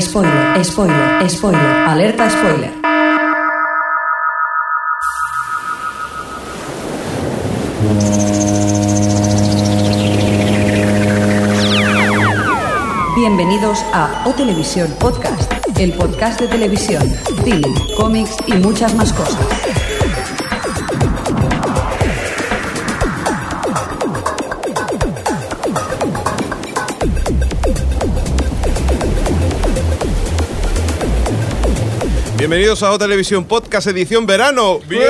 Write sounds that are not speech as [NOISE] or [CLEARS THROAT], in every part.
Spoiler, spoiler, spoiler, alerta spoiler. Bienvenidos a O Televisión Podcast, el podcast de televisión, cine, cómics y muchas más cosas. Bienvenidos a O Televisión Podcast Edición Verano. ¡Bien!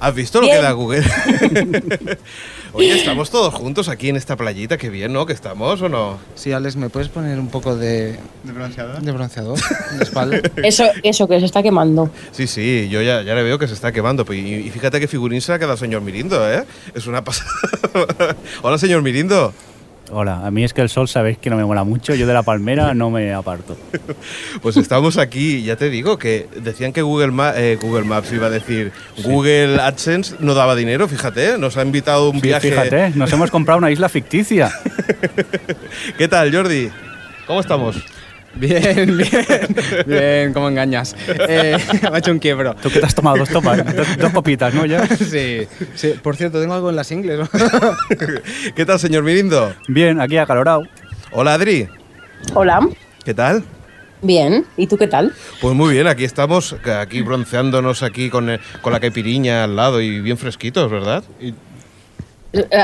¿Has visto lo que da Google? [LAUGHS] Oye, estamos todos juntos aquí en esta playita. Qué bien, ¿no? Que estamos, ¿o no? Sí, Alex, ¿me puedes poner un poco de, ¿De bronceador? de bronceador en la espalda? [LAUGHS] Eso, eso que se está quemando. Sí, sí, yo ya, ya le veo que se está quemando. Y, y fíjate qué figurín se ha quedado señor Mirindo, ¿eh? Es una pasada. [LAUGHS] Hola, señor Mirindo. Hola, a mí es que el sol sabéis que no me mola mucho, yo de la palmera no me aparto. [LAUGHS] Pues estamos aquí, ya te digo, que decían que Google, Ma- eh, Google Maps iba a decir, Google AdSense no daba dinero, fíjate, nos ha invitado un Sí, viaje. Fíjate, nos hemos comprado una isla ficticia. [LAUGHS] ¿Qué tal, Jordi? ¿Cómo estamos? Bien, bien, bien, ¿cómo engañas? Eh, [LAUGHS] me ha hecho un quiebro. Tú que te has tomado dos, topas, [LAUGHS] dos, dos copitas, ¿no? Ya. Sí, sí, por cierto, tengo algo en las ingles. ¿no? [LAUGHS] ¿Qué tal, señor Mirindo? Bien, aquí acalorado. Hola, Adri. Hola. ¿Qué tal? Bien. ¿Y tú qué tal? Pues muy bien, aquí estamos, aquí bronceándonos aquí con, eh, con la caipiriña al lado y bien fresquitos, ¿verdad? Y-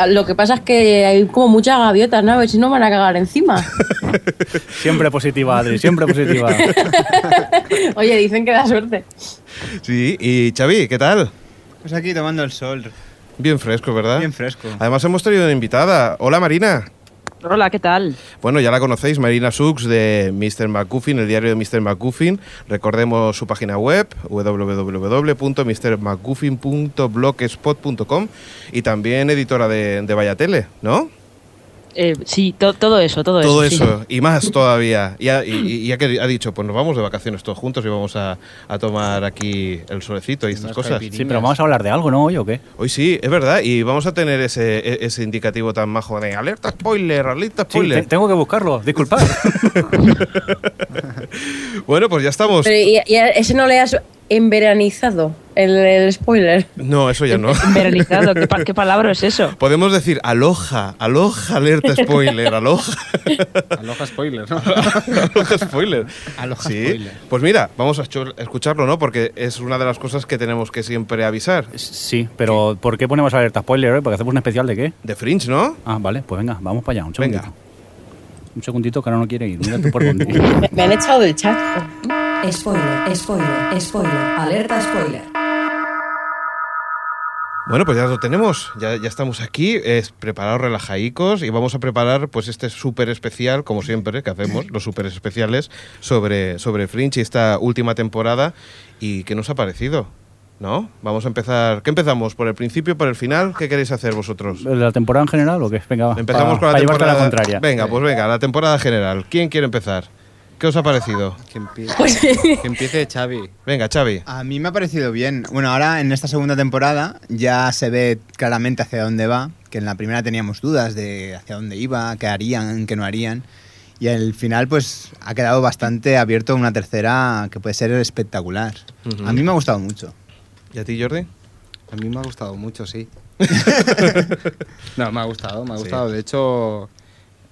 Lo que pasa es que hay como muchas gaviotas, ¿no? A ver si no van a cagar encima. [LAUGHS] Siempre positiva, Adri, siempre positiva. [LAUGHS] Oye, dicen que da suerte. sí, y Xavi, ¿qué tal? Pues aquí tomando el sol, Bien fresco, ¿verdad? bien fresco. Además hemos traído una invitada. Hola, Marina. Hola, ¿qué tal? Bueno, ya la conocéis, Marina Sux de Mr. McGuffin, el diario de Mr. McGuffin. Recordemos su página web, www.mrmcguffin.blogspot.com y también editora de, de Vaya Tele, ¿no? Eh, sí, to- todo eso, todo, Todo eso. sí. eso, y más todavía. Y, ha- y- y ya que ha dicho, pues nos vamos de vacaciones todos juntos y vamos a, a tomar aquí el solecito y estas Unas cosas. Sí, pero vamos a hablar de algo, ¿no? ¿Hoy o qué? Hoy sí, es verdad, y vamos a tener ese, e- ese indicativo tan majo de alerta spoiler, alerta Sí, spoiler. te- tengo que buscarlo, disculpad. [LAUGHS] Bueno, pues ya estamos. Pero ¿y, y a ese no le has enveranizado el, el spoiler? No, eso ya no. Veranizado, ¿qué, pa- qué [LAUGHS] palabra es eso? Podemos decir aloja, aloja, alerta spoiler, aloja, [LAUGHS] Aloha spoiler, ¿no? aloja spoiler. Aloha sí. spoiler. Pues mira, vamos a escu- escucharlo, ¿no? Porque es una de las cosas que tenemos que siempre avisar. Sí, pero ¿por qué ponemos alerta spoiler hoy? ¿Porque hacemos un especial de qué? De Fringe, ¿no? Ah, vale, pues venga, vamos para allá, un segundito. Venga. Un segundito que ahora no quiere ir, mira tú por [LAUGHS] dónde. Me, me han echado del chat. Spoiler, spoiler, spoiler, alerta spoiler. Bueno, pues ya lo tenemos, ya, ya estamos aquí, preparados relajaicos y vamos a preparar pues este súper especial, como siempre, que hacemos, los súper especiales sobre, sobre Fringe y esta última temporada y qué nos ha parecido, ¿no? Vamos a empezar, ¿qué empezamos? ¿Por el principio, por el final? ¿Qué queréis hacer vosotros? ¿De la temporada en general o qué? Venga, va, Empezamos pa- con la temporada. la contraria. Venga, pues venga, la temporada general. ¿Quién quiere empezar? ¿Qué os ha parecido? Que empiece, Pues, que empiece Xavi. Venga, Xavi. A mí me ha parecido bien. Bueno, ahora en esta segunda temporada ya se ve claramente hacia dónde va, que en la primera teníamos dudas de hacia dónde iba, qué harían, qué no harían. Y al final pues ha quedado bastante abierto una tercera que puede ser espectacular. A mí me ha gustado mucho. ¿Y a ti, Jordi? A mí me ha gustado mucho, sí. [LAUGHS] no, me ha gustado, me ha Sí. gustado. De hecho,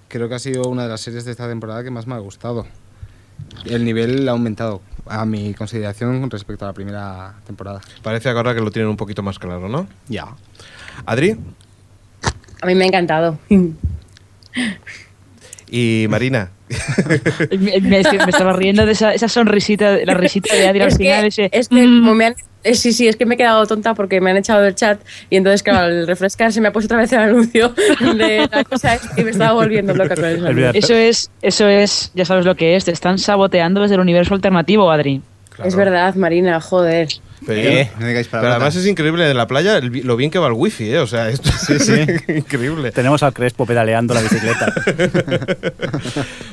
creo que ha sido una de las series de esta temporada que más me ha gustado. El nivel ha aumentado, a mi consideración, con respecto a la primera temporada. Parece ahora que lo tienen un poquito más claro, ¿no? Ya. Adri a mí me ha encantado. [LAUGHS] y Marina. [LAUGHS] Me, me- me estaba riendo de esa, esa sonrisita, la risita de Adri al final. que, ese, es que mm, como me han... eh, sí, sí, es que me he quedado tonta porque me han echado del chat y entonces, claro, al refrescar se me ha puesto otra vez el anuncio de la cosa y me estaba volviendo loca con eso. [LAUGHS] Eso es, eso es, ya sabes lo que es, te están saboteando desde el universo alternativo, Adri. Es verdad, Marina, joder. Pero, Eh, no digáis pero además es increíble en la playa el lo bien que va el wifi, ¿eh? O sea, esto es [LAUGHS] increíble. Tenemos al Crespo pedaleando la bicicleta. [LAUGHS]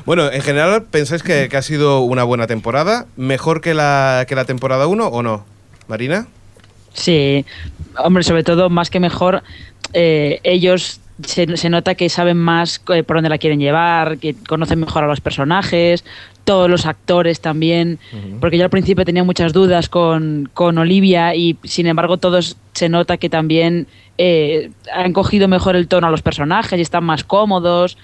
Bueno, en general, ¿pensáis que, que ha sido una buena temporada? ¿Mejor que la, que la temporada 1 o no? ¿Marina? Sí, hombre, sobre todo, más que mejor, eh, ellos se, se nota que saben más eh, por dónde la quieren llevar, que conocen mejor a los personajes, todos los actores también, porque yo al principio tenía muchas dudas con, con Olivia y sin embargo todos se nota que también eh, han cogido mejor el tono a los personajes y están más cómodos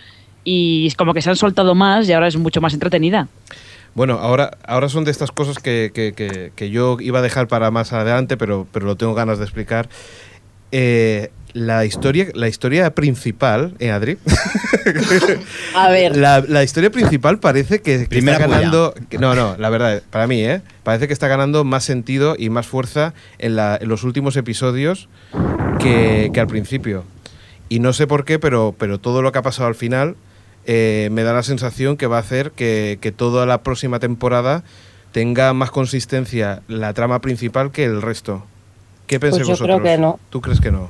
y es como que se han soltado más y ahora es mucho más entretenida. Bueno, ahora, ahora son de estas cosas que, que- que- que yo iba a dejar para más adelante, pero, pero lo tengo ganas de explicar. Eh, la historia, la historia principal, ¿eh, Adri? [LAUGHS] A ver, La, la historia principal parece que, está ganando. que- no, no, la verdad, para mí, ¿eh? Parece que está ganando más sentido y más fuerza en, la- en los últimos episodios que, que al principio. Y no sé por qué, pero, pero todo lo que ha pasado al final eh, me da la sensación que va a hacer que, que toda la próxima temporada tenga más consistencia la trama principal que el resto. ¿Qué pensáis Pues yo creo vosotros? que no. ¿Tú crees que no?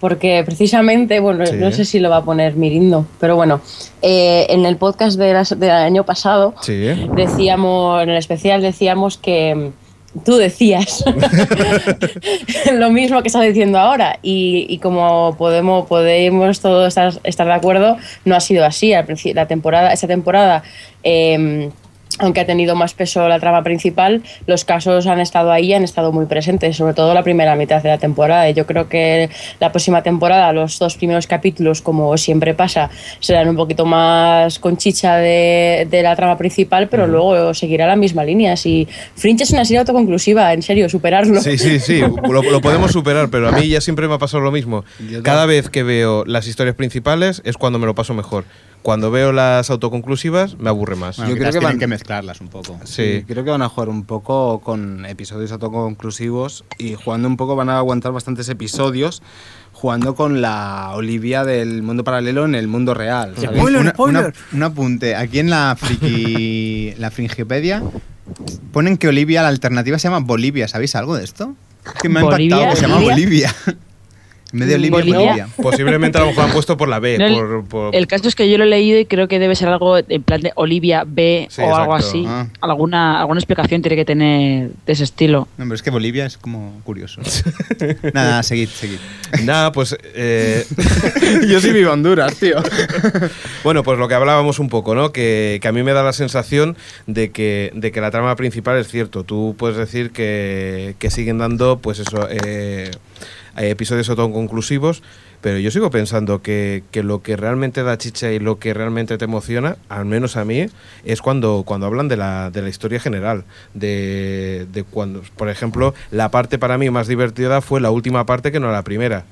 Porque precisamente, bueno, Sí. no sé si lo va a poner Mirindo, pero bueno, eh, en el podcast de del año pasado Sí. decíamos, en el especial decíamos que mm, tú decías [LAUGHS] [LAUGHS] lo mismo que estás diciendo ahora y, y como podemos, podemos todos estar, estar de acuerdo, no ha sido así. Al principio, la temporada, esta temporada, eh, aunque ha tenido más peso la trama principal, los casos han estado ahí, han estado muy presentes, sobre todo la primera mitad de la temporada. Y yo creo que la próxima temporada, los dos primeros capítulos, como siempre pasa, serán un poquito más con chicha de, de la trama principal, pero luego seguirá la misma línea. Si Fringe es una serie autoconclusiva, en serio, superarlo. Sí, sí, sí, [LAUGHS] lo, lo podemos superar, pero a mí ya siempre me ha pasado lo mismo. Cada vez que veo las historias principales es cuando me lo paso mejor. Cuando veo las autoconclusivas me aburre más. Bueno, Yo creo que tienen van- que mezclarlas un poco. Sí. creo que van a jugar un poco con episodios autoconclusivos y jugando un poco van a aguantar bastantes episodios jugando con la Olivia del mundo paralelo en el mundo real. ¿sabes? Un- una- una- un apunte. Aquí en la friki, [LAUGHS] la Fringipedia ponen que Olivia, la alternativa se llama Bolivia. ¿Sabéis algo de esto? Es que me ha ¿Bolivia? impactado que se llama ¿Bolivia? [LAUGHS] De Olivia, ¿Bolivia? Bolivia. Posiblemente a lo mejor han puesto por la B. No, el- por, por- El caso es que yo lo he leído y creo que debe ser algo en plan de Olivia B Sí, o algo así. Ah. Alguna, alguna explicación tiene que tener de ese estilo. No, pero es que Bolivia es como curioso. [LAUGHS] Nada, seguid, seguid. Nada, pues. eh, [LAUGHS] Yo sí vivo en Honduras, tío. [LAUGHS] Bueno, pues lo que hablábamos un poco, ¿no? Que, que a mí me da la sensación de que, de que la trama principal es cierto. Tú puedes decir que, que siguen dando, pues eso, eh, eh, episodios autoconclusivos, pero yo sigo pensando que, que lo que realmente da chicha y lo que realmente te emociona, al menos a mí, es cuando, cuando hablan de la, de la historia general. De, de cuando, por ejemplo, la parte para mí más divertida fue la última parte que no la primera.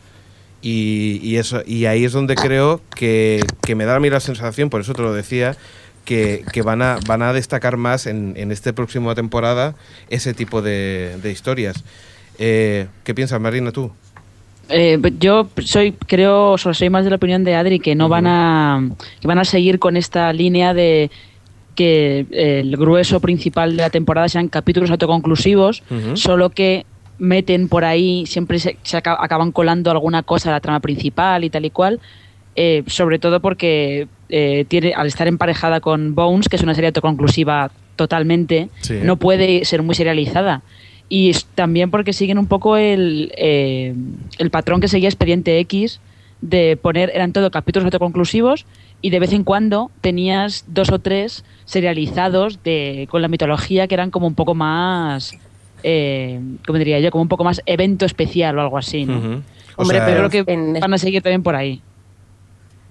Y, y eso, y ahí es donde creo que, que me da a mí la sensación, por eso te lo decía, que, que van, a, van a destacar más en, en esta próxima temporada ese tipo de, de historias. Eh, ¿Qué piensas, Marina, tú? Eh, yo soy, creo, soy más de la opinión de Adri que no van a, que van a seguir con esta línea de que eh, el grueso principal de la temporada sean capítulos autoconclusivos, solo que meten por ahí, siempre se, se aca- acaban colando alguna cosa de la trama principal y tal y cual, eh, sobre todo porque eh, tiene, al estar emparejada con Bones, que es una serie autoconclusiva totalmente, Sí. no puede ser muy serializada. Y también porque siguen un poco el, eh, el patrón que seguía Expediente X de poner, eran todo capítulos autoconclusivos y de vez en cuando tenías dos o tres serializados de, con la mitología que eran como un poco más, eh, ¿cómo diría yo? Como un poco más evento especial o algo así, Hombre, sea, Pero creo que en- van a seguir también por ahí.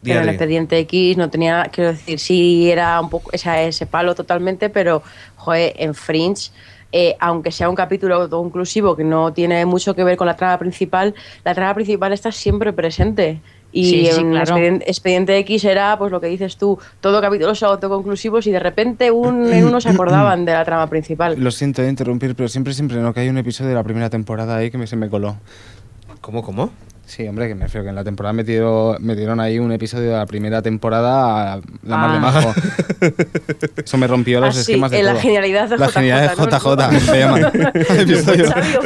Pero el Adri. expediente X no tenía, quiero decir, sí era un poco esa- ese palo totalmente, pero joder, en Fringe, eh, aunque sea un capítulo autoconclusivo que no tiene mucho que ver con la trama principal, la trama principal está siempre presente. Y Sí, sí, en claro. expediente, Expediente X era, pues lo que dices tú, todo capítulos autoconclusivos y de repente un, en uno se acordaban de la trama principal. Lo siento de interrumpir, pero siempre, siempre no, que hay un episodio de la primera temporada ahí que me, se me coló. ¿Cómo, cómo? Sí, hombre, que me refiero que en la temporada metieron, metieron ahí un episodio de la primera temporada a la mar de Ah. majo. [LAUGHS] Eso me rompió los Ah, sí, esquemas de en la genialidad de La JJ, genialidad de ¿no? JJ, se llama. [LAUGHS] [LAUGHS] el episodio. Sabio.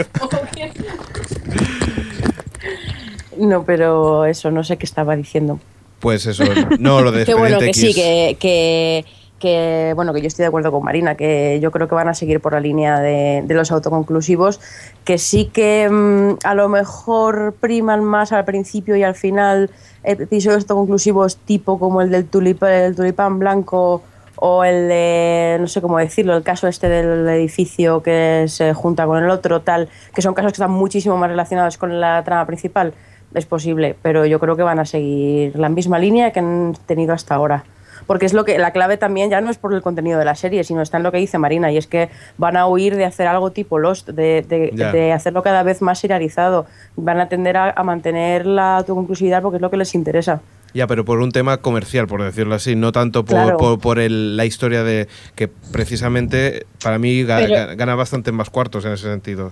No, pero eso, no sé qué estaba diciendo. Pues eso, no, lo de Qué bueno que X. sí, que, que, que, bueno, que yo estoy de acuerdo con Marina, que yo creo que van a seguir por la línea de, los autoconclusivos, que sí que mm, a lo mejor priman más al principio y al final episodios autoconclusivos tipo como el del tulip, tulipán blanco o el de, no sé cómo decirlo, el caso este del edificio que se junta con el otro, tal, que son casos que están muchísimo más relacionados con la trama principal, es posible, pero yo creo que van a seguir la misma línea que han tenido hasta ahora. Porque es lo que la clave también ya no es por el contenido de la serie, sino está en lo que dice Marina, y es que van a huir de hacer algo tipo Lost, de, de, hacerlo cada vez más serializado. Van a tender a, a mantener la autoconclusividad porque es lo que les interesa. Ya, pero por un tema comercial, por decirlo así, no tanto por, Claro. por, por el- la historia de que precisamente para mí Pero- ga- gana bastante más cuartos en ese sentido.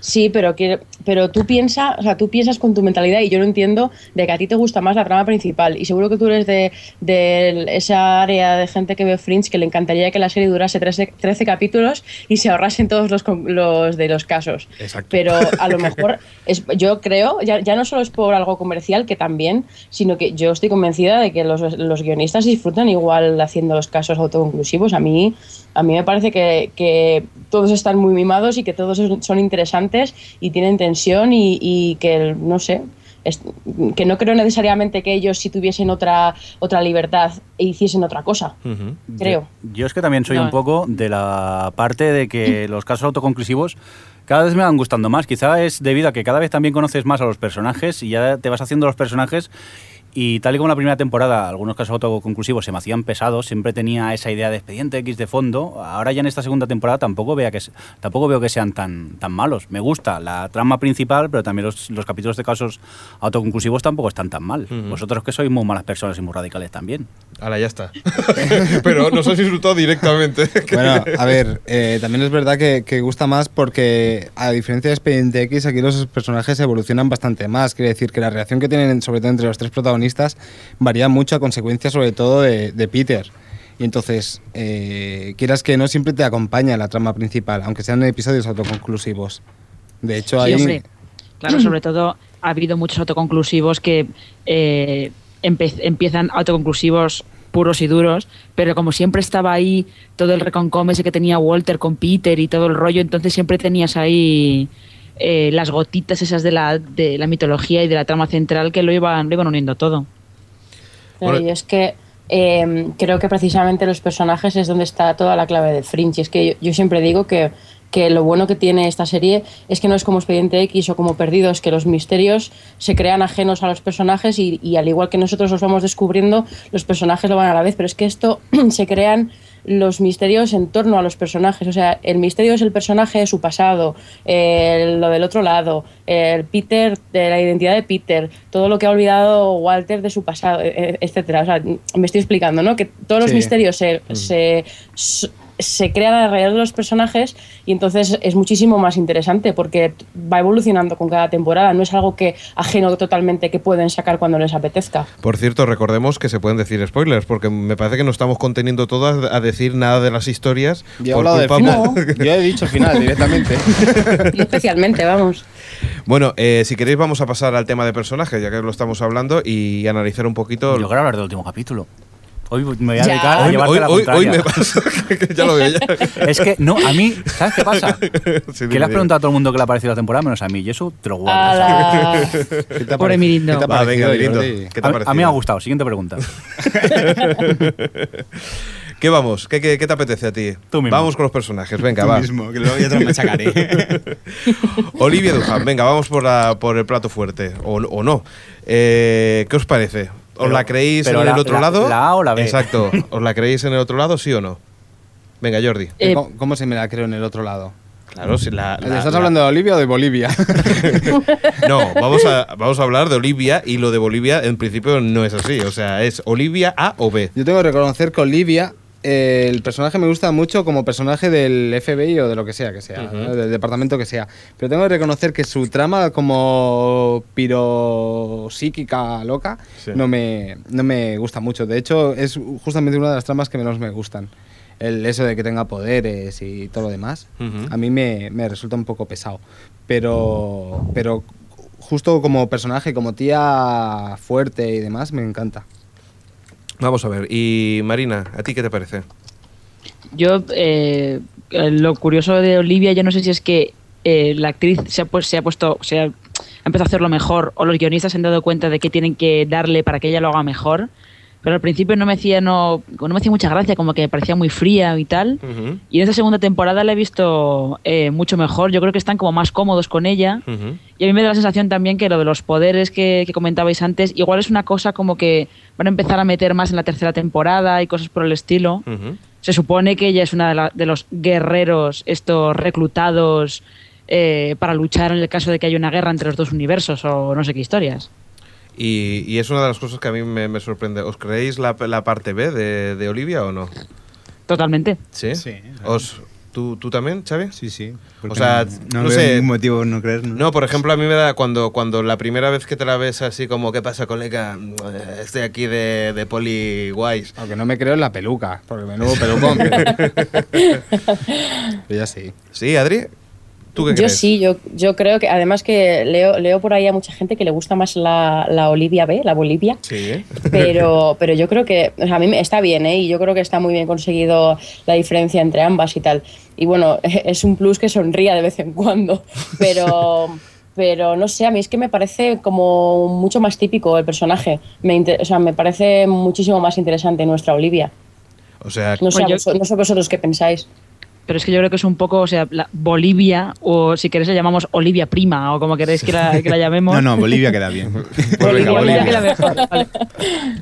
Sí, pero que, pero tú piensas, o sea, tú piensas con tu mentalidad y yo no entiendo de que a ti te gusta más la trama principal y seguro que tú eres de, de esa área de gente que ve Fringe que le encantaría que la serie durase 13, 13 capítulos y se ahorrasen todos los, los de los casos. Exacto. Pero a lo [LAUGHS] mejor es, yo creo, ya, ya no solo es por algo comercial que también, sino que yo estoy convencida de que los, los guionistas disfrutan igual haciendo los casos autoconclusivos. A mí, a mí me parece que, que todos están muy mimados y que todos son- interesantes y tienen tensión y, y que, no sé, es- que no creo necesariamente que ellos si tuviesen otra, otra libertad e hiciesen otra cosa, creo. Yo, yo es que también soy No, un eh. poco de la parte de que [LAUGHS] los casos autoconclusivos cada vez me van gustando más. Quizá es debido a que cada vez también conoces más a los personajes y ya te vas haciendo los personajes y tal y como la primera temporada, algunos casos autoconclusivos se me hacían pesados, siempre tenía esa idea de expediente X de fondo. Ahora ya en esta segunda temporada tampoco, vea que, tampoco veo que sean tan, tan malos. Me gusta la trama principal, pero también los, los capítulos de casos autoconclusivos tampoco están tan mal. Ujú. Vosotros que sois muy malas personas y muy radicales también. Ahora ya está. [LAUGHS] pero nos has disfrutado directamente. [LAUGHS] Bueno, a ver, eh, también es verdad que, que gusta más porque, a diferencia de Expediente X, aquí los personajes evolucionan bastante más. Quiere decir que la reacción que tienen, sobre todo entre los tres protagonistas, varía mucho a consecuencia, sobre todo, de, de Peter. Y entonces, eh, quieras que no, siempre te acompaña la trama principal, aunque sean episodios autoconclusivos. De hecho, Sí, hay. hombre. Claro, sobre todo ha habido muchos autoconclusivos que eh, empiezan autoconclusivos puros y duros, pero como siempre estaba ahí todo el reconcome ese que tenía Walter con Peter y todo el rollo, entonces siempre tenías ahí eh, las gotitas esas de la, de la mitología y de la trama central que lo iban, lo iban uniendo todo. Bueno. y es que eh, creo que precisamente los personajes es donde está toda la clave de Fringe. Y es que yo, yo siempre digo que, que lo bueno que tiene esta serie es que no es como Expediente X o como Perdidos, que los misterios se crean ajenos a los personajes y, y al igual que nosotros los vamos descubriendo, los personajes lo van a la vez. Pero es que esto [CLEARS THROAT] se crean los misterios en torno a los personajes. O sea, el misterio es el personaje, su pasado, eh, lo del otro lado, el Peter, de la identidad de Peter, todo lo que ha olvidado Walter de su pasado, eh, eh, etcétera. O sea, me estoy explicando, ¿no? Que todos los misterios se, se, se crean alrededor de los personajes y entonces es muchísimo más interesante porque va evolucionando con cada temporada. No es algo que ajeno totalmente que pueden sacar cuando les apetezca. Por cierto, recordemos que se pueden decir spoilers, porque me parece que no estamos conteniendo todas a decir nada de las historias. Yo he por final. [LAUGHS] Yo he dicho final directamente. Yo [LAUGHS] especialmente, vamos. Bueno, eh, si queréis vamos a pasar al tema de personajes, ya que lo estamos hablando, y analizar un poquito... Yo quiero hablar del último capítulo. Hoy me voy a Ya. dedicar a Hoy, llevarte hoy- la hoy- hoy contraria. me pasa, [LAUGHS] que ya lo veo ya. Es que, no, a mí, ¿sabes qué pasa? [LAUGHS] Sí, que le has preguntado a todo el mundo que le ha parecido la temporada, menos a mí, y eso te lo guardo. ¿Qué te ha Pobre? Mirindo. ¿Qué te ha Va, venga, Mirindo? ¿qué te A, ha mí- a mí me ha gustado. Siguiente pregunta. [LAUGHS] ¿Qué vamos? ¿Qué, qué, qué te apetece a ti? Tú mismo. Vamos con los personajes, venga, Tú va. mismo, que luego yo te lo machacaré. Olivia Duhan, venga, vamos por, la, por el plato fuerte, o, o no. Eh, ¿Qué os parece? ¿Os la creéis en el otro la- lado? la A o la B. Exacto. [LAUGHS] ¿Os la creéis en el otro lado, sí o no? Venga, Jordi. Eh, ¿Cómo, cómo se me la creo en el otro lado? Claro, si la, la- ¿Estás la- hablando de Olivia o de Bolivia? [LAUGHS] [LAUGHS] No, vamos a, vamos a hablar de Olivia y lo de Bolivia en principio no es así. O sea, es Olivia A o B. Yo tengo que reconocer que Olivia, eh, el personaje me gusta mucho como personaje del FBI o de lo que sea que sea, del departamento que sea. Pero tengo que reconocer que su trama como pirosíquica loca Sí. no, me, no me gusta mucho. De hecho, es justamente una de las tramas que menos me gustan. El eso de que tenga poderes y todo lo demás. A mí me, me resulta un poco pesado. Pero, pero justo como personaje, como tía fuerte y demás, me encanta. Vamos a ver. Y Marina, ¿a ti qué te parece? Yo, eh, lo curioso de Olivia, yo no sé si es que eh, la actriz se ha, pues, se ha puesto, se ha empezado a hacerlo mejor, o los guionistas se han dado cuenta de que tienen que darle para que ella lo haga mejor. Pero al principio no me hacía, no, no me hacía mucha gracia, como que me parecía muy fría y tal. Y en esta segunda temporada la he visto eh, mucho mejor. Yo creo que están como más cómodos con ella. Y a mí me da la sensación también que lo de los poderes que, que comentabais antes, igual es una cosa como que van a empezar a meter más en la tercera temporada y cosas por el estilo. Se supone que ella es una de, la- de los guerreros, estos reclutados eh, para luchar en el caso de que haya una guerra entre los dos universos o no sé qué historias. Y, y es una de las cosas que a mí me, me sorprende. ¿Os creéis la, la parte B de, de Olivia o no? Totalmente. ¿Sí? ¿Os, tú, ¿Tú también, Xavi? Sí, sí. O sea, no, no veo sé. ningún motivo no creer. No, por ejemplo, a mí me da cuando, cuando la primera vez que te la ves así como, ¿qué pasa, colega? Estoy aquí de, de poli guays. Aunque no me creo en la peluca, porque menudo pelucón. [LAUGHS] pero- Pero ya sí. ¿Sí, Adri? ¿Tú qué Yo crees? sí, yo, yo creo que además que leo, leo por ahí a mucha gente que le gusta más la, la Olivia B, la Bolivia, Sí, ¿eh? [LAUGHS] pero, pero yo creo que, o sea, a mí me- está bien, ¿eh? Y yo creo que está muy bien conseguido la diferencia entre ambas y tal. Y bueno, [LAUGHS] es un plus que sonría de vez en cuando, [LAUGHS] pero, pero no sé, a mí es que me parece como mucho más típico el personaje. Me, inter- o sea, me parece muchísimo más interesante nuestra Olivia. O sea, No sé, Pues yo- vos- no sé vosotros qué pensáis. Pero es que yo creo que es un poco, o sea, la Bolivia, o si queréis le llamamos Olivia Prima, o como queréis que la, que la llamemos. No, no, Bolivia queda bien. Pues venga, Bolivia, Bolivia. queda mejor, vale.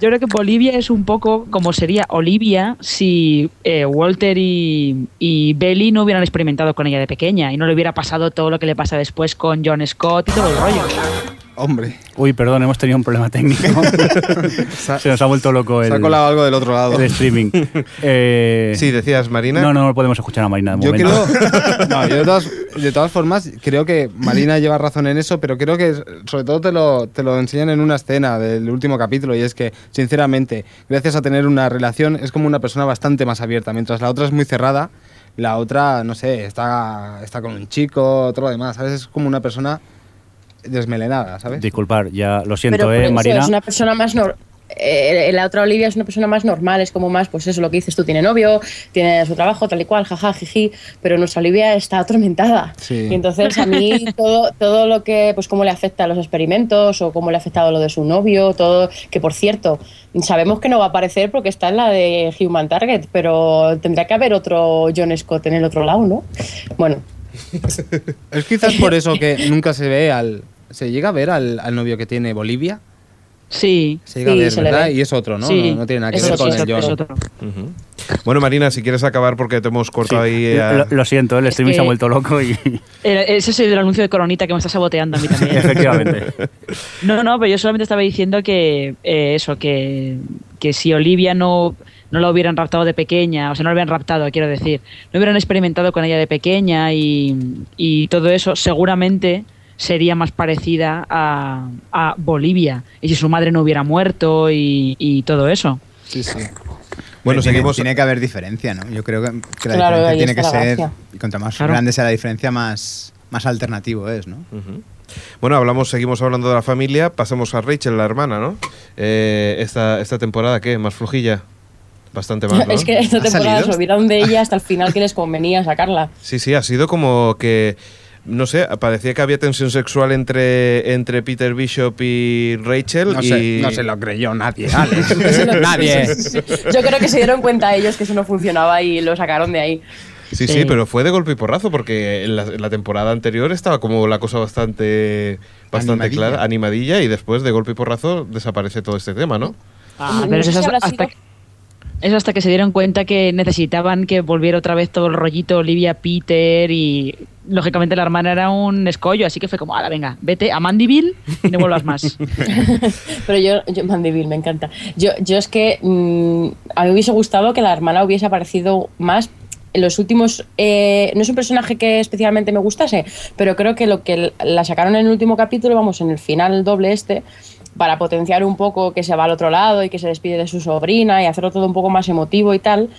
Yo creo que Bolivia es un poco como sería Olivia si eh, Walter y, y Belly no hubieran experimentado con ella de pequeña y no le hubiera pasado todo lo que le pasa después con John Scott y todo el rollo. Hombre, Uy, perdón, hemos tenido un problema técnico. [LAUGHS] Se nos ha vuelto loco el, se ha colado algo del otro lado. el streaming. [LAUGHS] Eh, sí, decías, Marina. No, no, no podemos escuchar a Marina de Yo momento. creo. [LAUGHS] No, yo de todas, de todas formas, creo que Marina lleva razón en eso, pero creo que sobre todo te lo, te lo enseñan en una escena del último capítulo, y es que, sinceramente, gracias a tener una relación, es como una persona bastante más abierta, mientras la otra es muy cerrada. La otra, no sé, está, está con un chico, todo lo demás, ¿sabes? Es como una persona desmelenada, ¿sabes? Disculpar, ya lo siento, Pero eh, eso Marina. es una persona más nor- eh, la otra Olivia es una persona más normal, es como más, pues eso, lo que dices tú, tiene novio, tiene su trabajo, tal y cual, jaja, jiji, pero nuestra Olivia está atormentada. Sí. Y entonces a mí [LAUGHS] todo, todo lo que, pues cómo le afecta a los experimentos o cómo le ha afectado lo de su novio, todo, que por cierto, sabemos que no va a aparecer porque está en la de Human Target, pero tendrá que haber otro John Scott en el otro lado, ¿no? Bueno, Es quizás por eso que nunca se ve al. ¿Se llega a ver al, al novio que tiene Bolivia? Sí. Se llega Sí, a ver, se ¿verdad? ve. Y es otro, ¿no? Sí. No, no tiene nada que Es ver otro, con es el John. Es. Bueno, Marina, si quieres acabar porque te hemos Sí. cortado ahí. a- Lo, lo siento, el Es streaming se ha que- vuelto loco y [LAUGHS] Eh, Ese es el anuncio de Coronita que me está saboteando a mí también. [LAUGHS] efectivamente. [LAUGHS] No, no, pero yo solamente estaba diciendo que eh, eso, que, que si Olivia no, no la hubieran raptado de pequeña, o sea, no la hubieran raptado, quiero decir, no hubieran experimentado con ella de pequeña y, y todo eso, seguramente sería más parecida a, a Bolivia. Y si su madre no hubiera muerto y, y todo eso. Sí, sí. Bueno, tiene, seguimos. Tiene que haber diferencia, ¿no? Yo creo que, que la Claro, diferencia tiene que ser. gracia. Y cuanto más Claro. grande sea la diferencia, más, más alternativo es, ¿no? Bueno, hablamos, seguimos hablando de la familia. Pasamos a Rachel, la hermana, ¿no? Eh, esta, esta temporada, ¿qué? ¿Más flojilla? Bastante más, [LAUGHS] ¿no? es que esta ¿Ha temporada se olvidaron de ella hasta el final que les convenía sacarla. Sí, sí, ha sido como que. No sé, parecía que había tensión sexual entre, entre Peter Bishop y Rachel. No, y... se, no se lo creyó nadie, Alex. [LAUGHS] No- nadie. Yo creo que se dieron cuenta ellos que eso no funcionaba y lo sacaron de ahí. Sí, sí, Sí. pero fue de golpe y porrazo porque en la, en la temporada anterior estaba como la cosa bastante, bastante Animadilla. clara, animadilla, y después de golpe y porrazo desaparece todo este tema, ¿no? Ah, No pero sé eso es hasta, eso hasta que se dieron cuenta que necesitaban que volviera otra vez todo el rollito Olivia Peter y lógicamente la hermana era un escollo, así que fue como, ala, venga, vete a Mandeville y no vuelvas más. [LAUGHS] Pero yo, yo Mandeville, me encanta. Yo, yo es que mm, a mí me hubiese gustado que la hermana hubiese aparecido más en los últimos. eh, no es un personaje que especialmente me gustase, pero creo que lo que la sacaron en el último capítulo, vamos, en el final doble este, para potenciar un poco que se va al otro lado y que se despide de su sobrina y hacerlo todo un poco más emotivo y tal.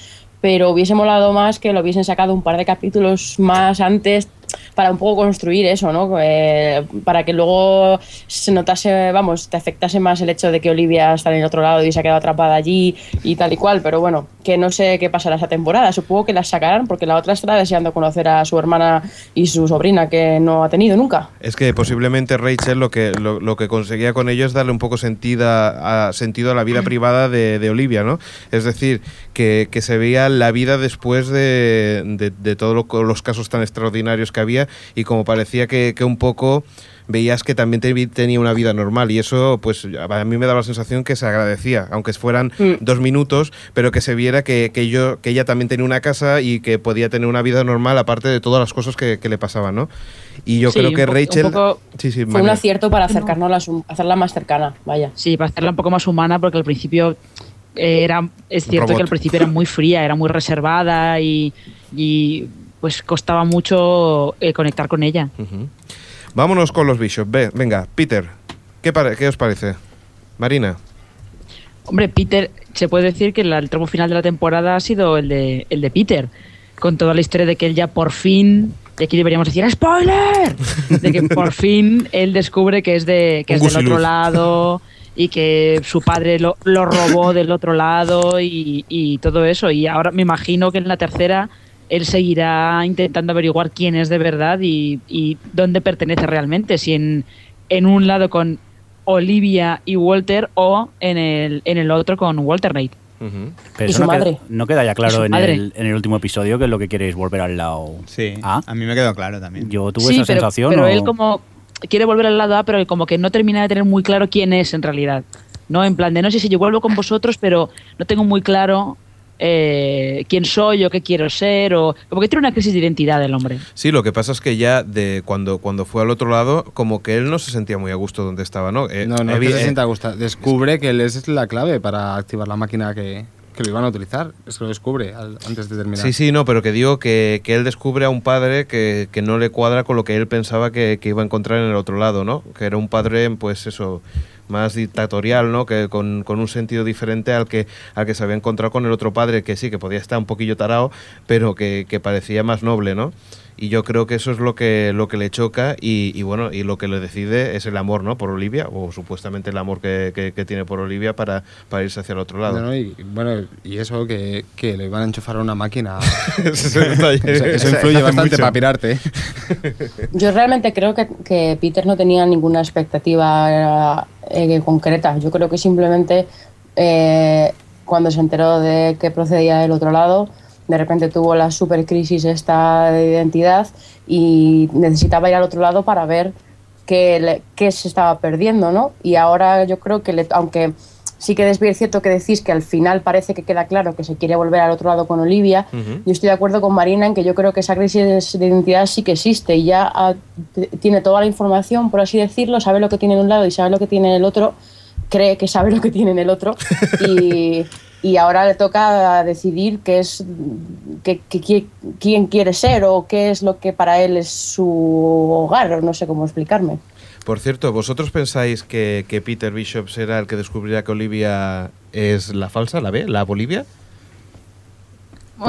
Pero hubiese molado más que lo hubiesen sacado un par de capítulos más antes, para un poco construir eso, ¿no? Eh, para que luego se notase, vamos, te afectase más el hecho de que Olivia está en el otro lado y se ha quedado atrapada allí y tal y cual, pero bueno, que no sé qué pasará esa temporada. Supongo que la sacarán porque la otra está deseando conocer a su hermana y su sobrina que no ha tenido nunca. Es que posiblemente Rachel lo que, lo, que conseguía con ello es darle un poco sentido a, sentido a la vida privada de, Olivia, ¿no? Es decir, que, que se veía la vida después de, de, de todos lo- los casos tan extraordinarios que había y como parecía que, que un poco veías que también te- tenía una vida normal y eso pues a mí me daba la sensación que se agradecía, aunque fueran Mm. dos minutos, pero que se viera que, que yo, que ella también tenía una casa y que podía tener una vida normal aparte de todas las cosas que, que le pasaban, ¿no? Y yo Sí, creo un que un Rachel... poco- sí, sí, Fue un acierto para acercarnos, hacerla más cercana, vaya. Sí, para hacerla un poco más humana, porque al principio eh, era, es cierto Robot. que al principio era muy fría, era muy reservada y, y, pues costaba mucho eh, conectar con ella. Vámonos con los Bishops. Ve, venga, Peter, ¿qué, ¿qué os parece? Marina. Hombre, Peter, se puede decir que el tramo final de la temporada ha sido el de, el de Peter, con toda la historia de que él ya por fin, y aquí deberíamos decir ¡spoiler! De que por [LAUGHS] fin él descubre que es, de, que es del otro lado y que su padre lo, lo robó del otro lado y, y todo eso. Y ahora me imagino que en la tercera él seguirá intentando averiguar quién es de verdad y, y dónde pertenece realmente, si en, en un lado con Olivia y Walter o en el, en el otro con Walter Knight. Ujú. Pero Y eso su no, queda- madre. no queda ya claro en el, en el último episodio que es lo que quiere es volver al lado Sí, A. a mí me quedó claro también. Yo tuve sí, esa pero, sensación. pero o- él como quiere volver al lado A, pero como que no termina de tener muy claro quién es en realidad. No, en plan de no sé si yo vuelvo con vosotros, pero no tengo muy claro eh, quién soy o qué quiero ser, o como que tiene una crisis de identidad el hombre. Sí, lo que pasa es que ya de cuando, cuando fue al otro lado, como que él no se sentía muy a gusto donde estaba, ¿no? Eh, No, no es evi- que se eh, sienta a gusto. Descubre que él es la clave para activar la máquina que, que lo iban a utilizar. Es que lo descubre al- antes de terminar. Sí, sí, no, pero que digo que, que él descubre a un padre que, que no le cuadra con lo que él pensaba que, que iba a encontrar en el otro lado, ¿no? Que era un padre, pues eso, más dictatorial, ¿no? Que con, con un sentido diferente al que, al que se había encontrado con el otro padre, que sí, que podía estar un poquillo tarao, pero que, que parecía más noble, ¿no? Y yo creo que eso es lo que, lo que le choca y, y bueno, y lo que le decide es el amor, ¿no? Por Olivia, o supuestamente el amor que, que- que tiene por Olivia para, para irse hacia el otro lado. No, no, y, bueno, y eso que, que le iban a enchufar a una máquina. [LAUGHS] [LAUGHS] Eso, eso influye bastante mucho. para pirarte. ¿eh? [LAUGHS] Yo realmente creo que, que Peter no tenía ninguna expectativa eh, concreta. Yo creo que simplemente eh, cuando se enteró de que procedía del otro lado, de repente tuvo la super crisis esta de identidad y necesitaba ir al otro lado para ver qué, le- qué se estaba perdiendo, ¿no? Y ahora yo creo que, le- aunque sí que es bien cierto que decís que al final parece que queda claro que se quiere volver al otro lado con Olivia, Ujú. yo estoy de acuerdo con Marina en que yo creo que esa crisis de identidad sí que existe y ya ah, tiene toda la información, por así decirlo, sabe lo que tiene en un lado y sabe lo que tiene en el otro, cree que sabe lo que tiene en el otro [LAUGHS] y, y ahora le toca decidir qué es qué- quién quiere ser o qué es lo que para él es su hogar, no sé cómo explicarme. Por cierto, ¿vosotros pensáis que, que Peter Bishop será el que descubrirá que Olivia es la falsa, la B, la Bolivia?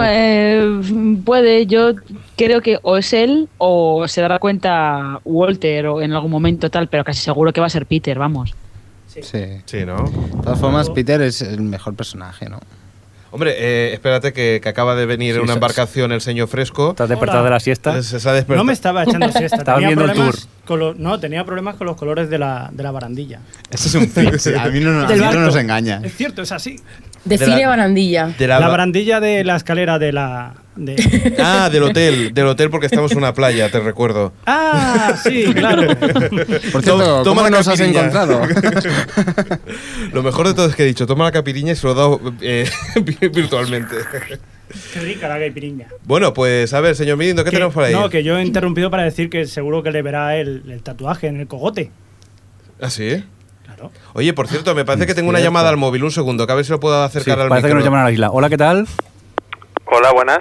Eh, puede, yo creo que o es él o se dará cuenta Walter o en algún momento tal, pero casi seguro que va a ser Peter, vamos. Sí. Sí, ¿no? De todas formas, Peter es el mejor personaje, ¿no? Hombre, eh, espérate que, que acaba de venir Sí, una embarcación el señor Fresco. ¿Estás despertado Hola. de la siesta? Se, se ha despertado. No me estaba echando siesta. Estabas tenía viendo el tour. con no, tenía problemas con los colores de la, de la barandilla. Ese es un [LAUGHS] fix. A mí no, a mí no nos engaña. Es cierto, es así. Define la- barandilla. De La, la, barandilla de la escalera de la... de- [LAUGHS] Ah, del hotel, del hotel porque estamos en una playa, te recuerdo. Ah, sí, [LAUGHS] claro. Por To- cierto, toma ¿cómo la nos has encontrado? [LAUGHS] Lo mejor de todo es que he dicho, toma la capiriña y se lo he dado eh, virtualmente. Qué rica la caipirinha. Bueno, pues a ver, señor Mirindo, ¿qué Que- tenemos por ahí? No, que yo he interrumpido para decir que seguro que le verá el, el tatuaje en el cogote. ¿Ah, sí? Claro. Oye, por cierto, me parece que tengo una llamada al móvil. Un segundo, que a ver si lo puedo Sí, acercar al parece que micro. nos llaman a la isla. Hola, ¿qué tal? Hola, buenas.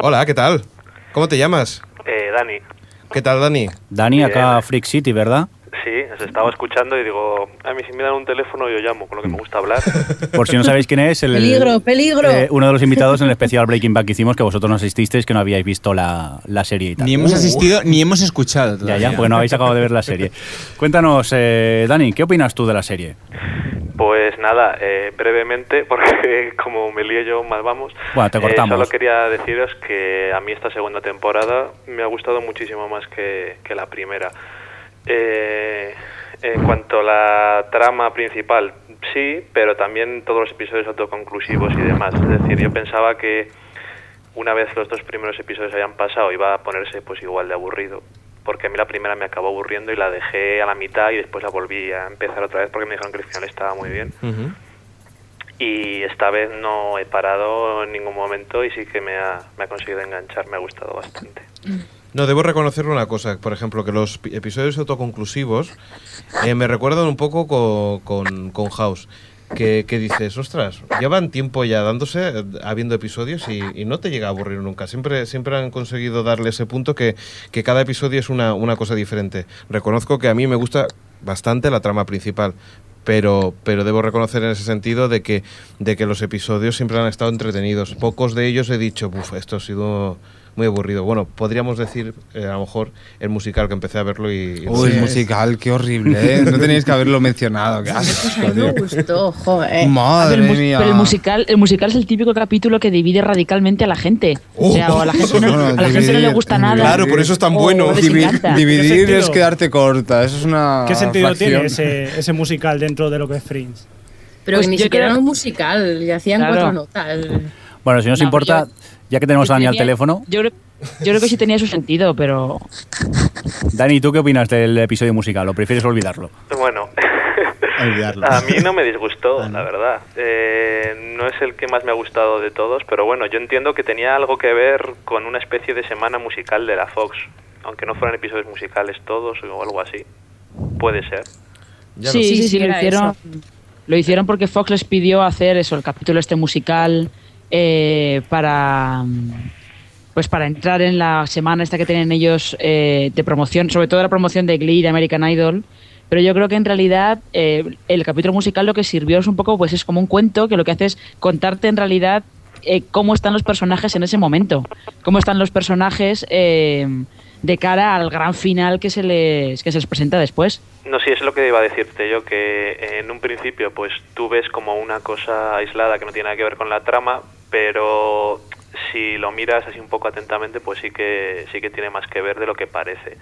Hola, ¿qué tal? ¿Cómo te llamas? Eh, Dani. ¿Qué tal, Dani? Dani, acá. Freak City, ¿verdad? Sí, os estaba escuchando y digo, a mí si me dan un teléfono yo llamo, con lo que me gusta hablar. [LAUGHS] Por si no sabéis quién es, el, Peligro, peligro. eh, uno de los invitados en el especial Breaking Bad que hicimos, que vosotros no asististeis, que no habíais visto la, la serie y tal. Ni hemos asistido ni hemos escuchado Ya, todavía. ya, porque no habéis acabado de ver la serie. Cuéntanos, eh, Dani, ¿qué opinas tú de la serie? Pues nada, eh, brevemente, [LAUGHS] porque como me lío yo, mal vamos. Bueno, te eh, cortamos. solo quería deciros que a mí esta segunda temporada me ha gustado muchísimo más que, que la primera. Eh, en cuanto a la trama principal, sí, pero también todos los episodios autoconclusivos y demás. Es decir, yo pensaba que una vez los dos primeros episodios hayan pasado iba a ponerse pues igual de aburrido. Porque a mí la primera me acabó aburriendo y la dejé a la mitad y después la volví a empezar otra vez porque me dijeron que el final estaba muy bien. Y esta vez no he parado en ningún momento y sí que me ha, me ha conseguido enganchar, me ha gustado bastante. [LAUGHS] No, debo reconocer una cosa, por ejemplo, que los pi- episodios autoconclusivos eh, me recuerdan un poco co- con, con House. Que, que dices, ostras, llevan tiempo ya dándose, eh, habiendo episodios y, no te llega a aburrir nunca. Siempre, siempre han conseguido darle ese punto que, que cada episodio es una, una cosa diferente. Reconozco que a mí me gusta bastante la trama principal, pero, pero debo reconocer en ese sentido de que, de que los episodios siempre han estado entretenidos. Pocos de ellos he dicho, uff, esto ha sido muy aburrido. Bueno, podríamos decir, eh, a lo mejor, el musical que empecé a verlo y... y- Uy, el musical, qué horrible, ¿eh? No teníais que haberlo mencionado, qué asco, Pues a mí me gustó, joder. Madre el mía. pero el musical, el musical es el típico capítulo que divide radicalmente a la gente. o sea, o a la gente [LAUGHS] no, a la gente no le gusta nada. Claro, por eso es tan bueno. Divi- dividir es quedarte corta, eso es una ¿Qué sentido fracción. tiene ese, ese musical dentro de lo que es Fringe? Pero Pues que ni siquiera era un musical, y hacían Claro. cuatro notas. Bueno, si no os No, importa, yo- ya que tenemos a Dani al teléfono, Yo creo, yo creo que sí tenía su sentido, pero Dani, ¿tú qué opinas del episodio musical o prefieres olvidarlo? Bueno, [LAUGHS] Olvidarlo. a mí no me disgustó, la verdad. Eh, no es el que más me ha gustado de todos, pero bueno, yo entiendo que tenía algo que ver con una especie de semana musical de la Fox, aunque no fueran episodios musicales todos o algo así. Puede ser. Ya sí, lo- sí, Sí, lo hicieron. eso. Lo hicieron porque Fox les pidió hacer eso, el capítulo este musical eh, para pues para entrar en la semana esta que tienen ellos eh, de promoción, sobre todo la promoción de Glee de American Idol. Pero yo creo que en realidad eh, el capítulo musical lo que sirvió es un poco, pues es como un cuento que lo que hace es contarte en realidad eh, cómo están los personajes en ese momento, cómo están los personajes eh, de cara al gran final que se les que se les presenta después. No, sí, es lo que iba a decirte yo, que en un principio pues tú ves como una cosa aislada que no tiene nada que ver con la trama, pero si lo miras así un poco atentamente, pues sí que sí que tiene más que ver de lo que parece.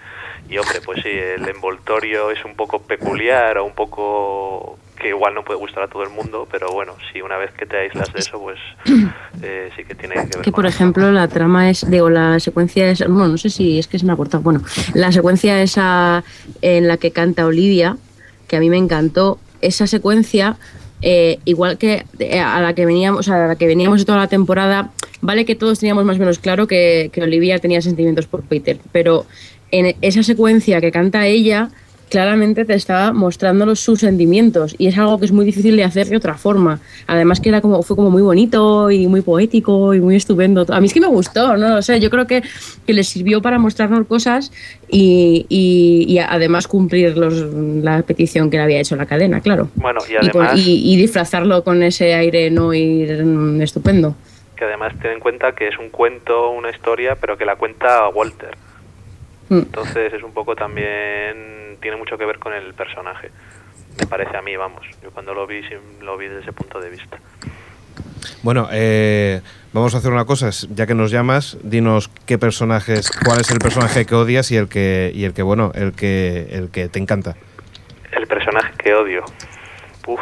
Y hombre, pues sí, el envoltorio es un poco peculiar o un poco que igual no puede gustar a todo el mundo, pero bueno, si una vez que te aíslas de eso, pues [CLEARS THROAT] eh, sí que tiene que ver Que por ejemplo la trama es, digo, la secuencia es, bueno, no sé si es que se me ha cortado, bueno, la secuencia esa en la que canta Olivia, que a mí me encantó, esa secuencia, eh, igual que eh, a la que veníamos, a la que veníamos de toda la temporada, vale que todos teníamos más o menos claro que, que Olivia tenía sentimientos por Peter, pero en esa secuencia que canta ella, claramente te estaba mostrando los, sus sentimientos y es algo que es muy difícil de hacer de otra forma. Además que era como fue como muy bonito y muy poético y muy estupendo. A mí es que me gustó, no lo sé. Yo creo que, que les sirvió para mostrarnos cosas y, y- y además cumplir los, la petición que le había hecho la cadena, claro. Bueno, y además... y- y disfrazarlo con ese aire no ir mm, estupendo. que además ten en cuenta que es un cuento, una historia, pero que la cuenta Walter. Mm. Entonces es un poco también, tiene mucho que ver con el personaje. Me parece a mí, vamos. Yo cuando lo vi, lo vi desde ese punto de vista. Bueno, eh, vamos a hacer una cosa. Ya que nos llamas, dinos qué personajes, cuál es el personaje que odias y el que, y el que bueno, el que, el que te encanta. El personaje que odio. Uf.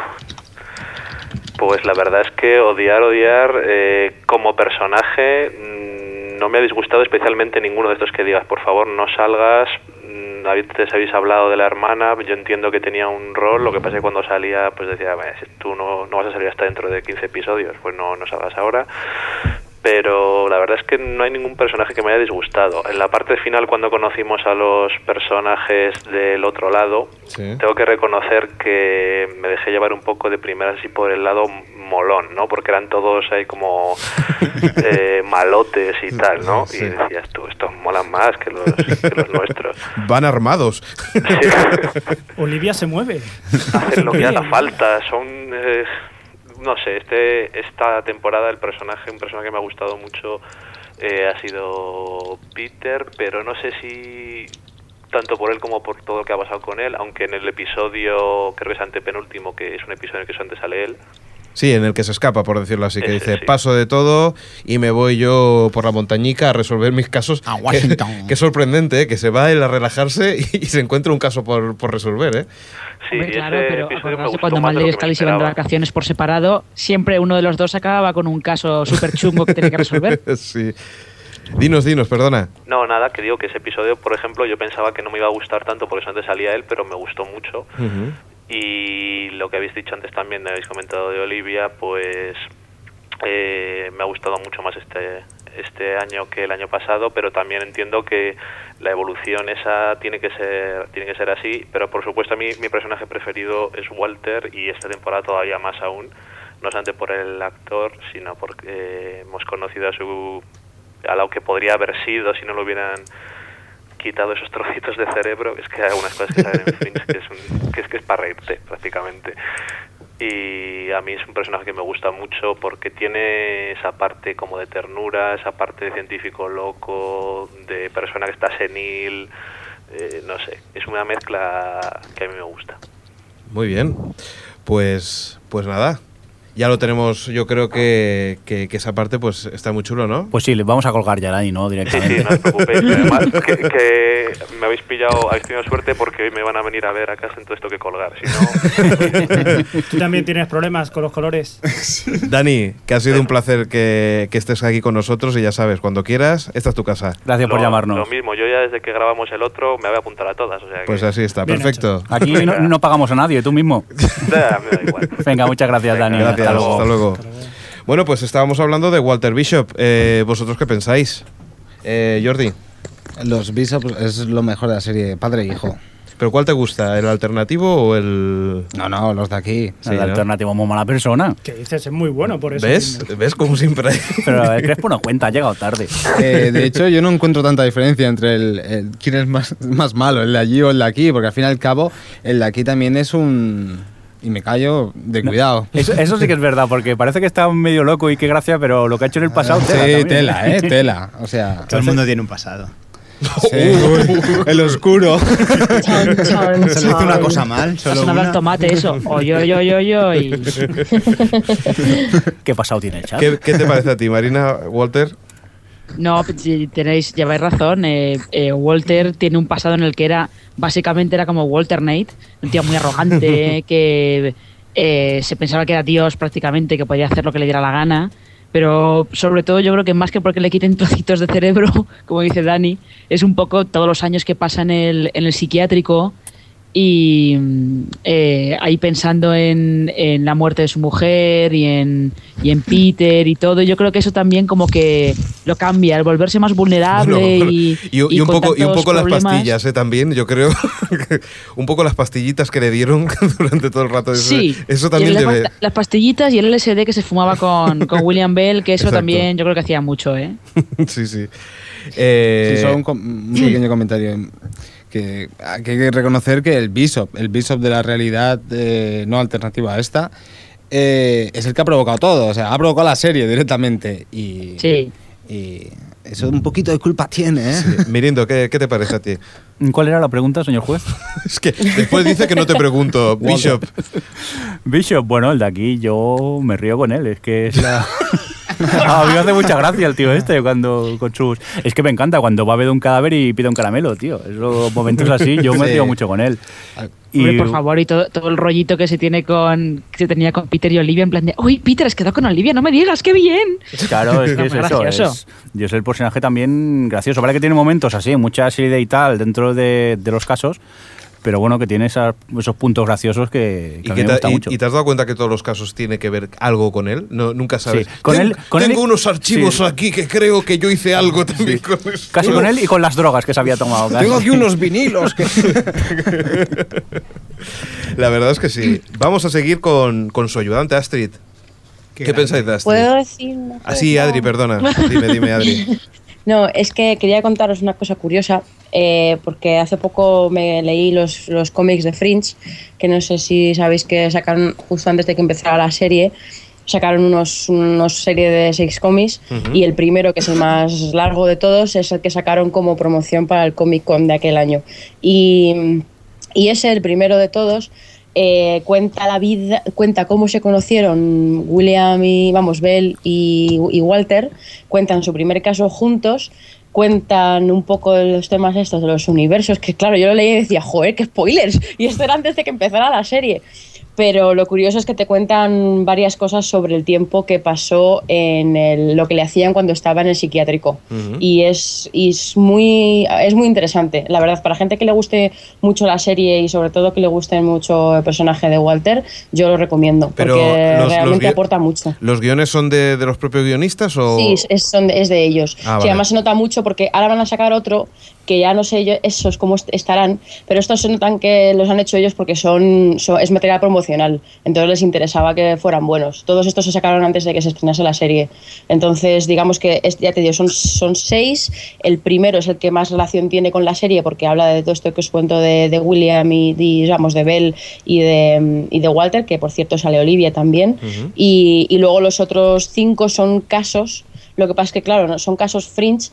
Pues la verdad es que odiar, odiar eh, como personaje mm, no me ha disgustado especialmente ninguno de estos que digas, por favor, no salgas. Mm, Antes habéis hablado de la hermana, yo entiendo que tenía un rol, lo que pasa es que cuando salía, pues decía, "Bah, si tú no, no vas a salir hasta dentro de 15 episodios, pues no, no salgas ahora. Pero la verdad es que no hay ningún personaje que me haya disgustado. En la parte final, cuando conocimos a los personajes del otro lado, Sí. tengo que reconocer que me dejé llevar un poco de primeras así por el lado molón, ¿no? Porque eran todos ahí como [LAUGHS] eh, malotes y tal, ¿no? Sí. Y decías tú, esto mola molan más que los, que los nuestros. [LAUGHS] Van armados. Olivia se mueve. Hacen lo que haga falta, son... eh, no sé, este esta temporada el personaje, un personaje que me ha gustado mucho eh, ha sido Peter, pero no sé si tanto por él como por todo lo que ha pasado con él, aunque en el episodio, creo que es antepenúltimo, que es un episodio en el que solamente sale él, Sí, en el que se escapa, por decirlo así, que Ese, dice, sí. paso de todo y me voy yo por la montañica a resolver mis casos. A [LAUGHS] Que- Washington. Que, sorprendente, ¿eh? que se va él a relajarse y, [LAUGHS] y se encuentra un caso por, por resolver. ¿eh? Sí, Hombre, claro, ese pero gustó cuando Mulder y Scully se van de vacaciones por separado, siempre uno de los dos acababa con un caso súper chungo que tenía que resolver. [LAUGHS] sí. Dinos, dinos, perdona. No, nada, que digo que ese episodio, por ejemplo, yo pensaba que no me iba a gustar tanto porque antes salía él, pero me gustó mucho. Ujú. Y lo que habéis dicho antes también, habéis comentado de Olivia, pues eh, me ha gustado mucho más este este año que el año pasado, pero también entiendo que la evolución esa tiene que ser tiene que ser así, pero por supuesto a mí mi personaje preferido es Walter y esta temporada todavía más aún, no solamente por el actor, sino porque hemos conocido a su a lo que podría haber sido si no lo hubieran quitado esos trocitos de cerebro, es que hay algunas cosas que salen en Fringe que es, un- que es, que es para reírte prácticamente. Y a mí es un personaje que me gusta mucho porque tiene esa parte como de ternura, esa parte de científico loco, de persona que está senil, eh, no sé, es una mezcla que a mí me gusta. Muy bien. Pues, pues nada. Ya lo tenemos, yo creo que, que- que esa parte pues está muy chulo, ¿no? Pues sí, le vamos a colgar ya Dani, ¿no? Sí, sí, Directamente. no os preocupéis. [LAUGHS] Además, que, que me habéis pillado, habéis tenido suerte porque hoy me van a venir a ver a casa, entonces tengo que colgar. Si no, [LAUGHS] Tú también tienes problemas con los colores. Dani, que ha sido un placer que, que estés aquí con nosotros y ya sabes, cuando quieras, esta es tu casa. Gracias por llamarnos. Lo mismo, yo ya desde que grabamos el otro me voy a apuntar a todas. O sea que, Pues así está, Bien perfecto. Aquí no, no pagamos a nadie, tú mismo. [LAUGHS] Da, me da igual. Venga, muchas gracias, Venga, Dani. Gracias, Hasta luego. hasta luego. Bueno, pues estábamos hablando de Walter Bishop. Eh, ¿Vosotros qué pensáis? Eh, Jordi, Los Bishops es lo mejor de la serie, padre e hijo. ¿pero cuál te gusta? ¿El alternativo o el...? No, no, los de aquí. Sí, el ¿no? alternativo es muy mala persona. Que dices, es muy bueno por eso. ¿Ves? mismo. ¿Ves como siempre? Pero el Crespo no cuenta, ha llegado tarde. [LAUGHS] Eh, de hecho, yo no encuentro tanta diferencia entre el, el- quién es más, más malo, el de allí o el de aquí, porque al fin y al cabo, el de aquí también es un. Y me callo de cuidado. [LAUGHS] Eso, eso sí que es verdad, porque parece que está medio loco y qué gracia, pero lo que ha hecho en el pasado. sí, tela también. tela, eh, [LAUGHS] tela. O sea, Todo el mundo tiene un pasado. sí, [LAUGHS] el oscuro. Chan, chan, Solo hizo una cosa mal, solo una. el tomate eso. Oy, oy, oy, oy, oy. ¿Qué pasado tiene el chat? ¿Qué, qué te parece a ti, Marina, Walter? No, si tenéis, lleváis razón. eh, eh, Walter tiene un pasado en el que era, básicamente era como Walter Nate, un tío muy arrogante, [LAUGHS] que eh, se pensaba que era Dios prácticamente, que podía hacer lo que le diera la gana. Pero sobre todo yo creo que más que porque le quiten [LAUGHS] trocitos de cerebro, como dice Dani, es un poco todos los años que pasa en el, en el psiquiátrico y eh, ahí pensando en, en la muerte de su mujer y en, y en Peter y todo, yo creo que eso también como que lo cambia, el volverse más vulnerable Bueno, y, y, y un poco, y un poco las problemas. pastillas, ¿eh? También, yo creo. [LAUGHS] un poco las pastillitas que le dieron [LAUGHS] durante todo el rato. Eso, Sí, eso también las, las pastillitas y el LSD que se fumaba con, con [LAUGHS] William Bell, que eso Exacto. también yo creo que hacía mucho, ¿eh? sí, sí. Eh, Sí, solo un, un pequeño comentario. Que, hay que reconocer que el Bishop, el Bishop de la realidad eh, no alternativa a esta, eh, es el que ha provocado todo. O sea, ha provocado la serie directamente. Y, Sí. y eso un poquito de culpa tiene, ¿eh? Mirindo, ¿qué, qué te parece a ti? ¿Cuál era la pregunta, señor juez? [LAUGHS] Es que después dice que no te pregunto, [LAUGHS] Bishop. Bishop, bueno, el de aquí yo me río con él, es que es la... [LAUGHS] [LAUGHS] A mí me hace mucha gracia el tío este cuando con sus... Es que me encanta cuando va a ver un cadáver y pide un caramelo, tío. Esos momentos así, yo me Sí. río mucho con él. Hombre, por favor, y todo, todo el rollito que se tiene con que se tenía con Peter y Olivia, en plan de, uy, Peter, has quedado con Olivia, no me digas, qué bien. Claro, es que es eso. gracioso. Es, yo soy el personaje también gracioso. Vale que tiene momentos así, mucha serie y tal dentro de, de los casos, pero bueno, que tiene esas- esos puntos graciosos que, que ¿Y, a mí que me te, gusta y- mucho. y te has dado cuenta que todos los casos tiene que ver algo con él? No, nunca sabes. Sí, con Ten- él- con tengo él- unos archivos sí. aquí que creo que yo hice algo también con eso. Casi con él y con las drogas que se había tomado. casi. Tengo aquí unos vinilos que... [LAUGHS] La verdad es que sí. Vamos a seguir con, con su ayudante Astrid. ¿Qué, pensáis de Astrid? ¿Puedo decir una Ah, sí, cosa? Adri, perdona. Dime, dime, Adri. [LAUGHS] No, es que quería contaros una cosa curiosa, eh, porque hace poco me leí los, los cómics de Fringe, que no sé si sabéis que sacaron justo antes de que empezara la serie, sacaron unos, unos serie de seis cómics y el primero, que es el más largo de todos, es el que sacaron como promoción para el Comic Con de aquel año. Y, y ese, el primero de todos, eh, cuenta la vida, cuenta cómo se conocieron William y, vamos, Bell y, y Walter, cuentan su primer caso juntos, cuentan un poco los temas estos de los universos, que claro, yo lo leí y decía, joder, qué spoilers, [LAUGHS] y esto era antes de que empezara la serie. Pero lo curioso es que te cuentan varias cosas sobre el tiempo que pasó en el- lo que le hacían cuando estaba en el psiquiátrico. Y, es, y es, muy, es muy interesante, la verdad. Para gente que le guste mucho la serie y sobre todo que le guste mucho el personaje de Walter, yo lo recomiendo. Pero porque los- los realmente gui- aporta mucho. ¿Los guiones son de, de los propios guionistas o...? Sí, es, son de, es de ellos. Ah, Sí, vale. además se nota mucho porque ahora van a sacar otro que ya no sé yo esos cómo est- estarán, pero estos se notan que los han hecho ellos porque son, son- es material promocional, entonces les interesaba que fueran buenos. Todos estos se sacaron antes de que se estrenase la serie. Entonces, digamos que, es- ya te digo, son, son seis. El primero es el que más relación tiene con la serie porque habla de todo esto que os cuento de, de William y, digamos, de Bell y de, y de Walter, que por cierto sale Olivia también. y, y luego los otros cinco son casos. Lo que pasa es que, claro, son casos fringe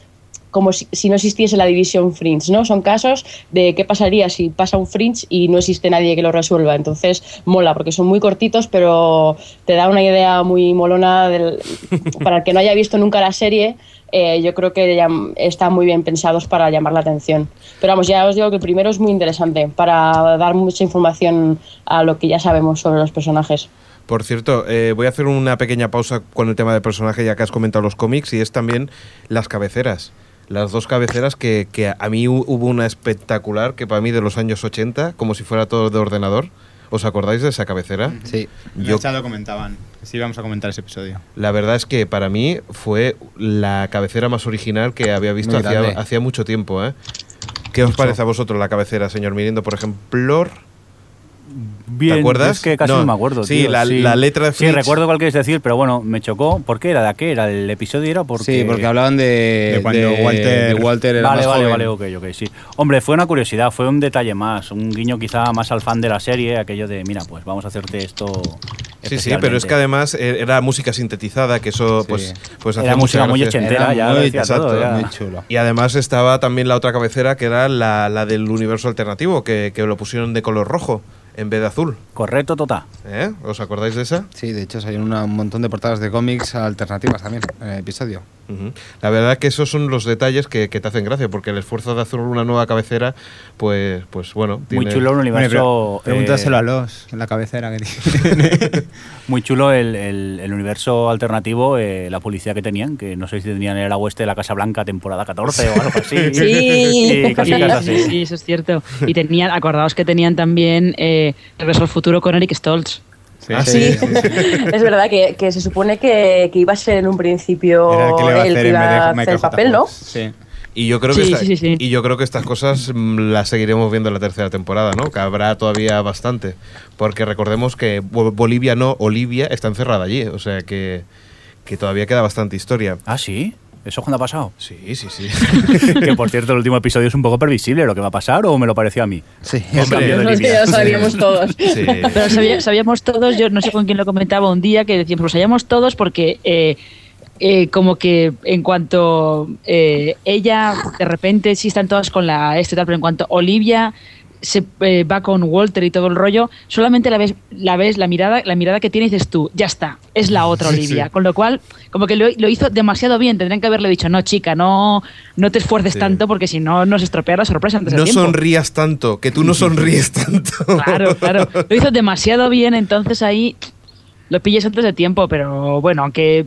como si, si no existiese la división Fringe, ¿no? Son casos de qué pasaría si pasa un Fringe y no existe nadie que lo resuelva. Entonces, mola, porque son muy cortitos, pero te da una idea muy molona del- [LAUGHS] para el que no haya visto nunca la serie. eh, yo creo que ya están muy bien pensados para llamar la atención. Pero vamos, ya os digo que el primero es muy interesante para dar mucha información a lo que ya sabemos sobre los personajes. Por cierto, eh, voy a hacer una pequeña pausa con el tema de personaje, ya que has comentado los cómics, y es también las cabeceras. Las dos cabeceras que, que a mí hu- hubo una espectacular, que para mí de los años 80, como si fuera todo de ordenador. ¿Os acordáis de esa cabecera? Sí. Yo- chat lo comentaban. Sí, vamos a comentar ese episodio. La verdad es que para mí fue la cabecera más original que había visto hacía mucho tiempo. ¿eh? ¿Qué os parece a vosotros la cabecera, señor Mirindo? Por ejemplo, Bien, acuerdas? Es que casi No. no, me acuerdo. Sí, tío, la- la letra de Sí, recuerdo cuál quieres decir, pero bueno, me chocó. ¿Por qué era? ¿De qué era? ¿El episodio era? Porque... Sí, porque hablaban de, de cuando de- Walter- de Walter era Vale, más vale, joven. vale, ok, ok, sí. Hombre, fue una curiosidad, fue un detalle más, un guiño quizá más al fan de la serie, aquello de, mira, pues vamos a hacerte esto. sí, sí, pero es que además eh, era música sintetizada, que eso Sí. pues, pues Era hacía mucha música muy ochentera, Era ya muy- decía todo, exacto, ya. muy chulo. Y además estaba también la otra cabecera, que era la, la del universo alternativo, que, que lo pusieron de color rojo en vez de azul. Correcto, tota. ¿Eh? ¿Os acordáis de esa? Sí, de hecho, hay una- un montón de portadas de cómics alternativas también en el episodio. La verdad que esos son los detalles que, que te hacen gracia, porque el esfuerzo de hacer una nueva cabecera, pues, pues bueno. Muy tiene- chulo Hombre, universo. pre- pregúntaselo eh, a los, en la cabecera que tiene. [LAUGHS] Muy chulo el, el- el universo alternativo, eh, la publicidad que tenían, que no sé si tenían en el oeste de la Casa Blanca temporada 14 o algo así. [LAUGHS] Sí. [LAUGHS] Sí, así. sí, sí, eso es cierto. Y tenían, acordaos que tenían también eh, Regreso al futuro con Eric Stoltz. Ah, Sí, [LAUGHS] es verdad que, que se supone que, que iba a ser en un principio Era el que le a el iba a hacer el papel, ¿no? Sí. Y yo creo que Sí, esta- sí, sí, sí. y yo creo que estas cosas mm, las seguiremos viendo en la tercera temporada, ¿no? Que habrá todavía bastante, porque recordemos que Bo- Bolivia no, Olivia está encerrada allí, o sea que, que todavía queda bastante historia. Ah, sí. ¿Eso cuándo ha pasado? Sí, sí, sí. [LAUGHS] que por cierto, el último episodio es un poco previsible lo que va a pasar, o me lo pareció a mí. Sí, de Eso Olivia. ya lo sabíamos todos. Sí. Pero sabía- sabíamos todos, yo no sé con quién lo comentaba un día, que decíamos, lo sabíamos todos porque eh, eh, como que en cuanto eh, ella, de repente sí están todas con la este tal, pero en cuanto Olivia se eh, va con Walter y todo el rollo, solamente la ves, la ves, la mirada, la mirada que tiene y dices tú, ya está, es la otra [LAUGHS] Olivia. Con lo cual, como que lo, lo hizo demasiado bien, tendrían que haberle dicho, no chica, no, no te esfuerces Sí. tanto porque si no nos estropea la sorpresa antes No sonrías tanto, que tú no [LAUGHS] sonríes tanto. Claro, claro. Lo hizo demasiado bien, entonces ahí lo pilles antes de tiempo, pero bueno, aunque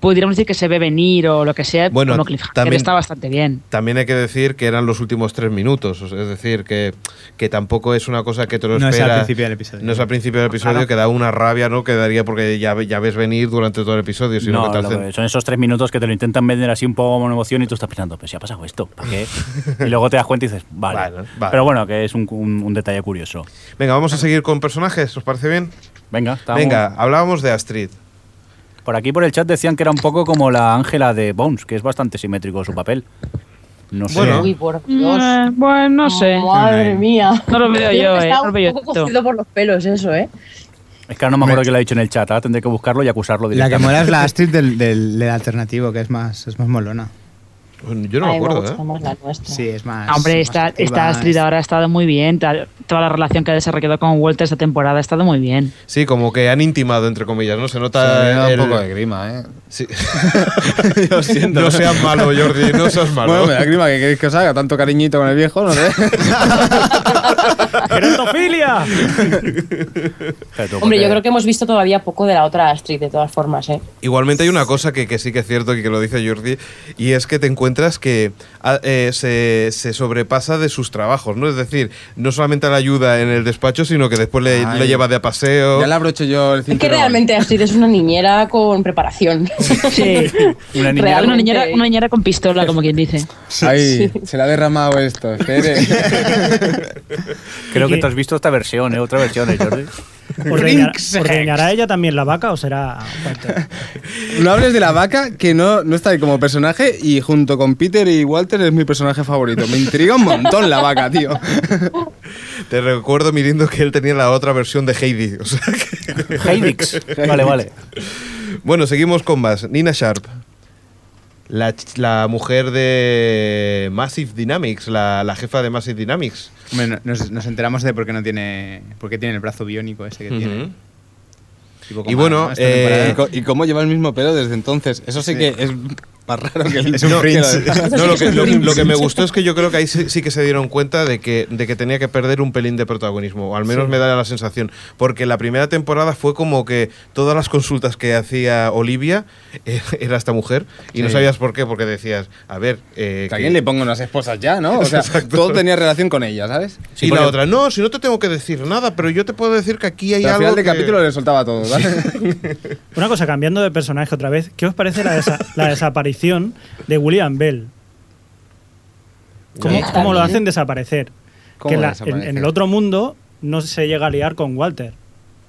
pudiéramos decir que se ve venir o lo que sea, Bueno, como Cliffhanger también- está bastante bien. También hay que decir que eran los últimos tres minutos, es decir, que, que tampoco es una cosa que te lo No es al espera- principio del episodio. No es al principio del episodio, Claro. que da una rabia, ¿no? Que daría porque ya, ya ves venir durante todo el episodio. Sino No, que te hacen- que son esos tres minutos que te lo intentan vender así un poco como una emoción y tú estás pensando, pues si ha pasado esto, ¿para qué? [LAUGHS] y luego te das cuenta y dices, vale. Vale, vale. Pero bueno, que es un, un- un detalle curioso. Venga, vamos a seguir con personajes, ¿os parece bien? Venga, estamos- Venga, hablábamos de Astrid. Por aquí por el chat decían que era un poco como la Ángela de Bones, que es bastante simétrico su papel. No sé. Bueno. Uy, por Dios. Eh, bueno, no sé. Madre mía. No lo veo yo, eh. Está No lo veo un poco cogido por los pelos eso, ¿eh? Es que ahora no me acuerdo quién lo ha dicho en el chat. Ahora tendré que buscarlo y acusarlo La que directamente. mola es la [LAUGHS] Astrid del, del, del alternativo, que es más, es más molona. Yo no me acuerdo, ¿eh? más la nuestra. Sí, es más. Hombre, más esta, activa, esta Astrid es- ahora ha estado muy bien. tal- Toda la relación que ha desarrollado con Walter esta temporada ha estado muy bien. Sí, como que han intimado, entre comillas, ¿no? Se Se me nota el- un poco de grima, ¿eh? Sí. [LAUGHS] Lo siento. no seas malo, Jordi, no seas malo. Bueno, me da grima que queréis que os haga tanto cariñito con el viejo, no sé. [LAUGHS] ¡Gerontofilia! Hombre, yo creo que hemos visto todavía poco de la otra Astrid, de todas formas, ¿eh? Igualmente hay una cosa que, que sí que es cierto y que lo dice Jordi, y es que te encuentras que ah, eh, se, se sobrepasa de sus trabajos, ¿no? Es decir, no solamente la ayuda en el despacho, sino que después le, lleva de a paseo. ya le abrocho yo el Es que cinturón. realmente Astrid es una niñera con preparación. [LAUGHS] [LAUGHS] Sí. Una niñera- Realmente. Una niñera, una niñera con pistola, como quien dice. Se le ha derramado esto, espere. [LAUGHS] Creo ¿Y que te has visto esta versión, ¿eh? Otra versión, ¿eh, Jordi? [LAUGHS] ¿Ordeñará, ordeñará ella también la vaca o será Walter? [LAUGHS] No hables de la vaca, que no, no está ahí como personaje, y junto con Peter y Walter es mi personaje favorito. Me intriga un montón la vaca, tío. [LAUGHS] Te recuerdo, Mirindo, que él tenía la otra versión de Heidi. o sea que- Heidix. Vale, vale. Bueno, seguimos con más. Nina Sharp. La, ch- la mujer de Massive Dynamics, la, la jefa de Massive Dynamics. Nos, nos enteramos de por qué no tiene. por qué tiene el brazo biónico ese que tiene. Y bueno, eh, Y, cómo lleva el mismo pelo desde entonces. Eso sí, Sí. que es más raro que el [LAUGHS] Es un no, que lo- [LAUGHS] No, lo que, lo, lo que me gustó es que yo creo que ahí sí, sí que se dieron cuenta de que, de que tenía que perder un pelín de protagonismo, o al menos me da la sensación, porque la primera temporada fue como que todas las consultas que hacía Olivia eh, [LAUGHS] era esta mujer, y no Sí. sabías por qué, porque decías, a ver... eh, Que que- alguien le ponga unas esposas ya, ¿no? O sea, Exacto. todo tenía relación con ella, ¿sabes? y la otra, no, si no te tengo que decir nada, pero yo te puedo decir que aquí hay Pero al algo final de que- capítulo le soltaba todo, ¿vale? Una cosa, cambiando de personaje otra vez, ¿qué os parece la, desa- la desaparición de William Bell? ¿Cómo, lo hacen desaparecer? ¿Cómo que la- en, el otro mundo no se llega a liar con Walter.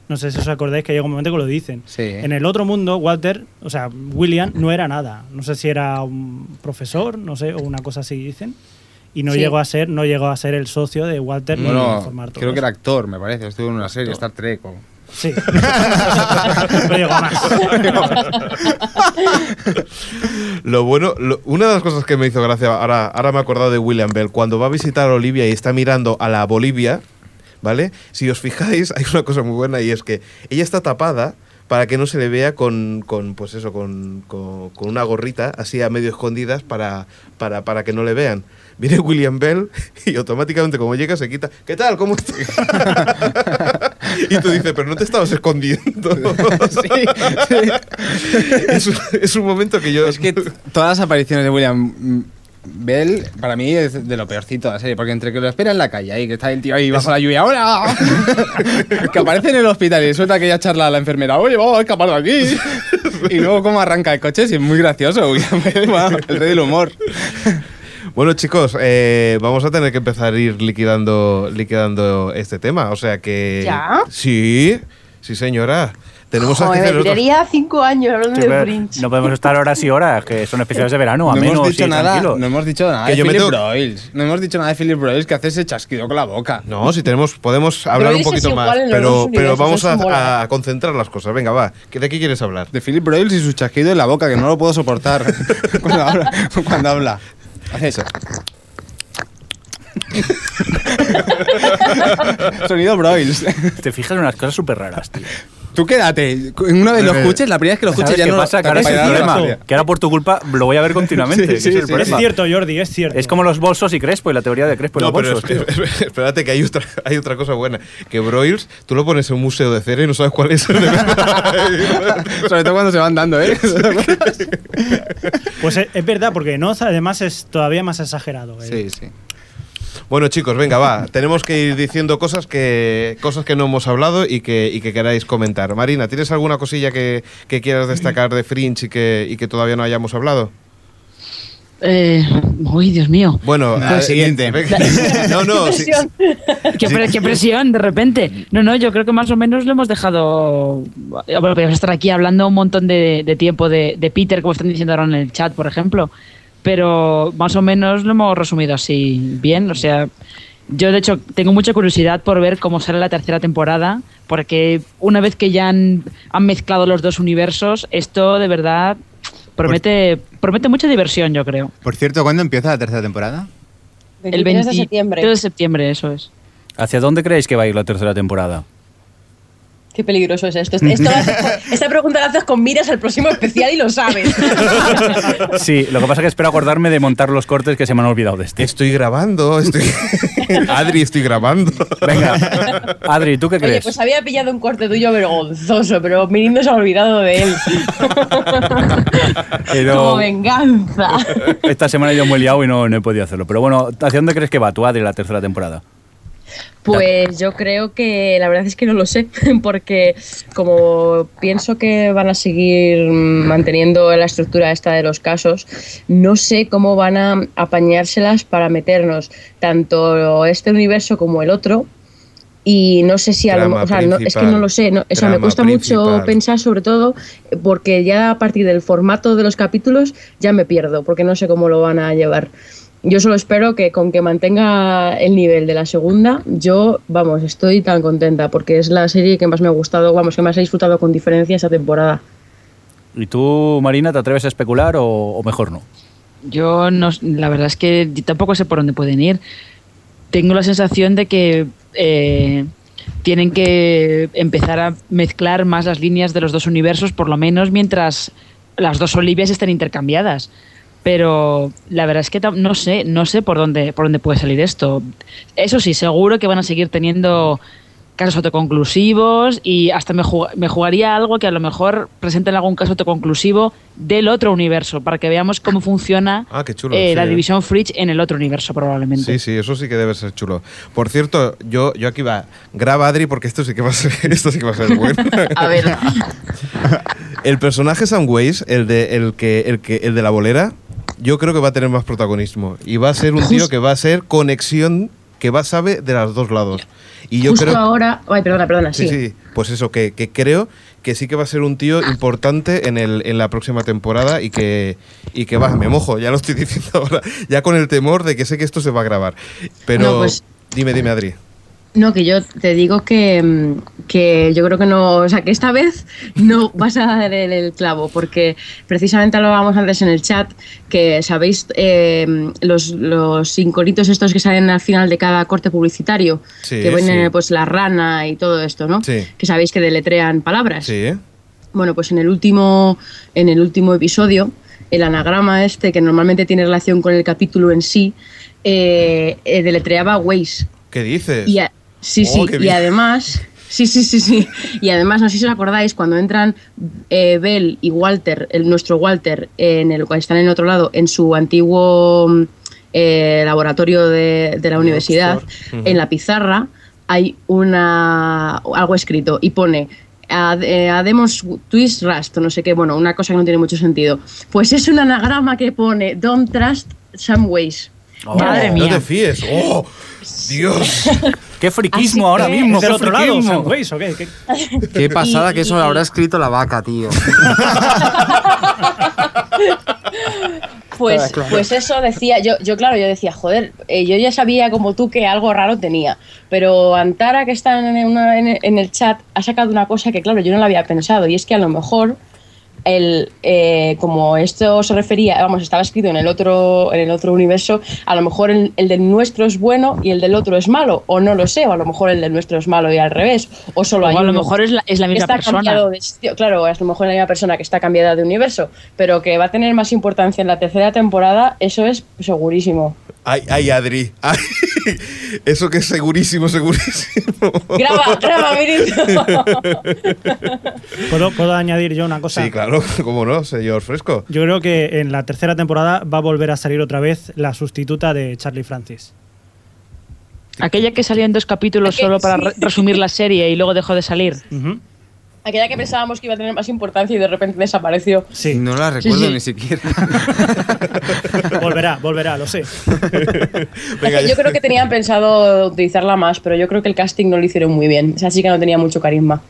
No sé si os acordáis que llega un momento que lo dicen. Sí. En el otro mundo, Walter, o sea, William no era nada. No sé si era un profesor, no sé, o una cosa así dicen. Y no Sí. llegó a ser, no llegó a ser el socio de Walter Bueno, todo creo que era actor, me parece. Estuvo en una serie, Star Trek. o- Sí. [LAUGHS] no a más. Lo bueno, lo- una de las cosas que me hizo gracia, ahora, ahora me he acordado de William Bell, cuando va a visitar a Olivia y está mirando a la Bolivia, ¿vale? Si os fijáis, [LAUGHS] hay una cosa muy buena y es que ella está tapada para que no se le vea con, con pues eso, con, con- con una gorrita así a medio escondidas para, para, para que no le vean. Viene William Bell [LAUGHS] y automáticamente como llega se quita, ¿qué tal? ¿Cómo estás? Y tú dices, pero no te estabas escondiendo. [LAUGHS] es, un, es un momento que yo... Es que todas las apariciones de William Bell, para mí, es de lo peorcito de la serie. Porque entre que lo espera en la calle ahí, que está el tío ahí bajo la lluvia, ¡hola! [LAUGHS] que aparece en el hospital y suelta aquella charla a la enfermera, ¡oye, vamos a escapar de aquí! [LAUGHS] y luego cómo arranca el coche, sí, es muy gracioso, William Bell, el rey del humor. Bueno, chicos, eh, vamos a tener que empezar a ir liquidando, liquidando este tema. O sea que. ¿Ya? Sí, sí, señora. Tenemos Joder, que hacer tiraría cinco años hablando Sí, de Fringe. no podemos estar horas y horas, que son especiales de verano, a no menos hemos dicho y nada, tranquilo. no hemos dicho nada Que de yo Philip tengo- Broyles. No hemos dicho nada de Philip Broyles que hace ese chasquido con la boca. No, si tenemos, podemos hablar un poquito más. Pero, pero vamos a, a concentrar las cosas. Venga, va. ¿que ¿De qué quieres hablar? De Philip Broyles y su chasquido en la boca, que no lo puedo soportar [LAUGHS] cuando habla. Cuando habla. Hace eso. [LAUGHS] Sonido Broyles. Te fijas en unas cosas súper raras, tío. Tú quédate. Una vez lo escuches, la primera vez que lo escuches ¿Sabes ya qué no pasa? Que ahora es te el problema. Que ahora por tu culpa lo voy a ver continuamente. Sí, sí, es sí. Es cierto, Jordi, es cierto. Es como los bolsos y Crespo y la teoría de Crespo y No, los pero bolsos, es- [LAUGHS] espérate que hay otra, hay otra cosa buena. Que Broyles, tú lo pones en un museo de cera y no sabes cuál es el [LAUGHS] de. Sobre todo cuando se van dando, ¿eh? [LAUGHS] Pues es, es verdad, porque Noz además es todavía más exagerado. ¿eh? sí, sí. Bueno, chicos, venga, va. Tenemos que ir diciendo cosas que, cosas que no hemos hablado y que, y que queráis comentar. Marina, ¿tienes alguna cosilla que, que quieras destacar de Fringe y que, y que todavía no hayamos hablado? Eh, uy, Dios mío. Bueno, Nada, eh, siguiente. [LAUGHS] [LAUGHS] No, no, Presión. ¿Qué, pre- qué presión, de repente. No, no, yo creo que más o menos lo hemos dejado. Bueno, podemos estar aquí hablando un montón de, de tiempo de, de Peter, como están diciendo ahora en el chat, por ejemplo. Pero más o menos lo hemos resumido así bien. O sea, yo de hecho tengo mucha curiosidad por ver cómo sale la tercera temporada, porque una vez que ya han, han mezclado los dos universos, esto de verdad promete, promete mucha diversión, yo creo. Por cierto, ¿cuándo empieza la tercera temporada? El 23 de 20 septiembre. de septiembre, eso es. ¿Hacia dónde creéis que va a ir la tercera temporada? Qué peligroso es esto. Haces [LAUGHS] esta pregunta la haces con miras al próximo especial y lo sabes. [LAUGHS] Sí, lo que pasa es que espero acordarme de montar los cortes que se me han olvidado de este. Estoy grabando, estoy... [LAUGHS] Adri, estoy grabando. Venga, Adri, ¿tú qué Oye, crees? pues había pillado un corte tuyo vergonzoso, pero Mirindo se ha olvidado de él. Pero- Como venganza. Esta semana he ido muy liado y no, no he podido hacerlo. Pero bueno, ¿hacia dónde crees que va tú, Adri, la tercera temporada? Pues yo creo que la verdad es que no lo sé, [LAUGHS] porque como pienso que van a seguir manteniendo la estructura esta de los casos, no sé cómo van a apañárselas para meternos tanto este universo como el otro. Y no sé si a lo o sea, no, es que no lo sé, no, o sea, me cuesta mucho pensar sobre todo porque ya a partir del formato de los capítulos ya me pierdo, porque no sé cómo lo van a llevar. Yo solo espero que con que mantenga el nivel de la segunda, yo, vamos, estoy tan contenta porque es la serie que más me ha gustado, vamos, que más he disfrutado con diferencia esta temporada. ¿Y tú, Marina, te atreves a especular o, o mejor no? Yo no, la verdad es que tampoco sé por dónde pueden ir. Tengo la sensación de que eh, tienen que empezar a mezclar más las líneas de los dos universos, por lo menos mientras las dos Olivias estén intercambiadas. Pero la verdad es que no sé, no sé por dónde, por dónde puede salir esto. Eso sí, seguro que van a seguir teniendo casos autoconclusivos y hasta me, jug- me jugaría algo que a lo mejor presenten algún caso autoconclusivo del otro universo para que veamos cómo funciona Ah, qué chulo, eh, sí, la eh. división Fridge en el otro universo probablemente. Sí, sí, eso sí que debe ser chulo. Por cierto, yo, yo aquí va, graba Adri porque esto sí que va a ser, [LAUGHS] esto sí que va a ser bueno. A ver, [LAUGHS] El personaje Samways, el de, el, que, el, que, el de la bolera, yo creo que va a tener más protagonismo. Y va a ser un tío que va a ser conexión, que va a saber de los dos lados. Y yo Justo creo... ahora, ay, perdona, perdona, Sí, sí. sí, pues eso, que, que creo que sí que va a ser un tío importante en, el, en la próxima temporada y que, y que va, me mojo, ya lo estoy [LAUGHS] diciendo ahora, ya con el temor de que sé que esto se va a grabar. Pero No, pues- dime, dime, Adri. No, que yo te digo que, mm, que yo creo que no, o sea, que esta vez no vas a dar el, el clavo, porque precisamente hablábamos antes en el chat que sabéis eh, los, los estos que salen al final de cada corte publicitario, Sí, que viene sí. pues la rana y todo esto, ¿no? Sí. Que sabéis que deletrean palabras. Sí. Bueno, pues en el último, en el último episodio, el anagrama este, que normalmente tiene relación con el capítulo en sí, eh, eh, deletreaba Waze. ¿Qué dices? Y a- sí, Oh, sí, y bien. además, sí, sí, sí, sí. Y además, no sé si os acordáis, cuando entran eh, Bell y Walter, el, nuestro Walter, en el, están en el otro lado, en su antiguo mm, eh, laboratorio de, de la universidad, en la pizarra hay una algo escrito y pone eh, Ademos Twist Rust, o no sé qué, bueno, una cosa que no tiene mucho sentido. Pues es un anagrama que pone Don't Trust Some Ways. Madre No mía. te fíes. ¡Oh! ¡Dios! [LAUGHS] ¡Qué friquismo Así ahora que- mismo! ¿Es del ¡Qué otro lado, qué? ¿Qué? Qué pasada Y- que eso y- lo habrá escrito la vaca, tío. [LAUGHS] Pues, pues eso decía, yo, yo claro, yo decía, joder, eh, yo ya sabía como tú que algo raro tenía, pero Antara que está en, una- en- en el chat ha sacado una cosa que claro, yo no la había pensado y es que a lo mejor el, eh, como esto se refería, vamos, estaba escrito en el otro, en el otro universo, a lo mejor el, el del nuestro es bueno y el del otro es malo, o no lo sé, o a lo mejor el del nuestro es malo y al revés, o solo O hay a lo uno mejor es la, es la misma está persona. de. Claro, es a lo mejor la misma persona que está cambiada de universo, pero que va a tener más importancia en la tercera temporada, eso es segurísimo. ¡Ay, ay, Adri! Ay, [LAUGHS] eso que es segurísimo, segurísimo. Graba, graba, Mirito. [LAUGHS] ¿Puedo, ¿Puedo añadir yo una cosa? Sí, claro, [LAUGHS] cómo no, señor Fresco. Yo creo que en la tercera temporada va a volver a salir otra vez la sustituta de Charlie Francis. Aquella que salía en dos capítulos Aquella- solo para sí. resumir la serie y luego dejó de salir. Ujú. Aquella que pensábamos que iba a tener más importancia y de repente desapareció. Sí. No la recuerdo sí. ni siquiera. [LAUGHS] Volverá volverá, lo sé. [LAUGHS] Venga, yo creo que tenían pensado utilizarla más, pero yo creo que el casting no lo hicieron muy bien. Esa chica no tenía mucho carisma.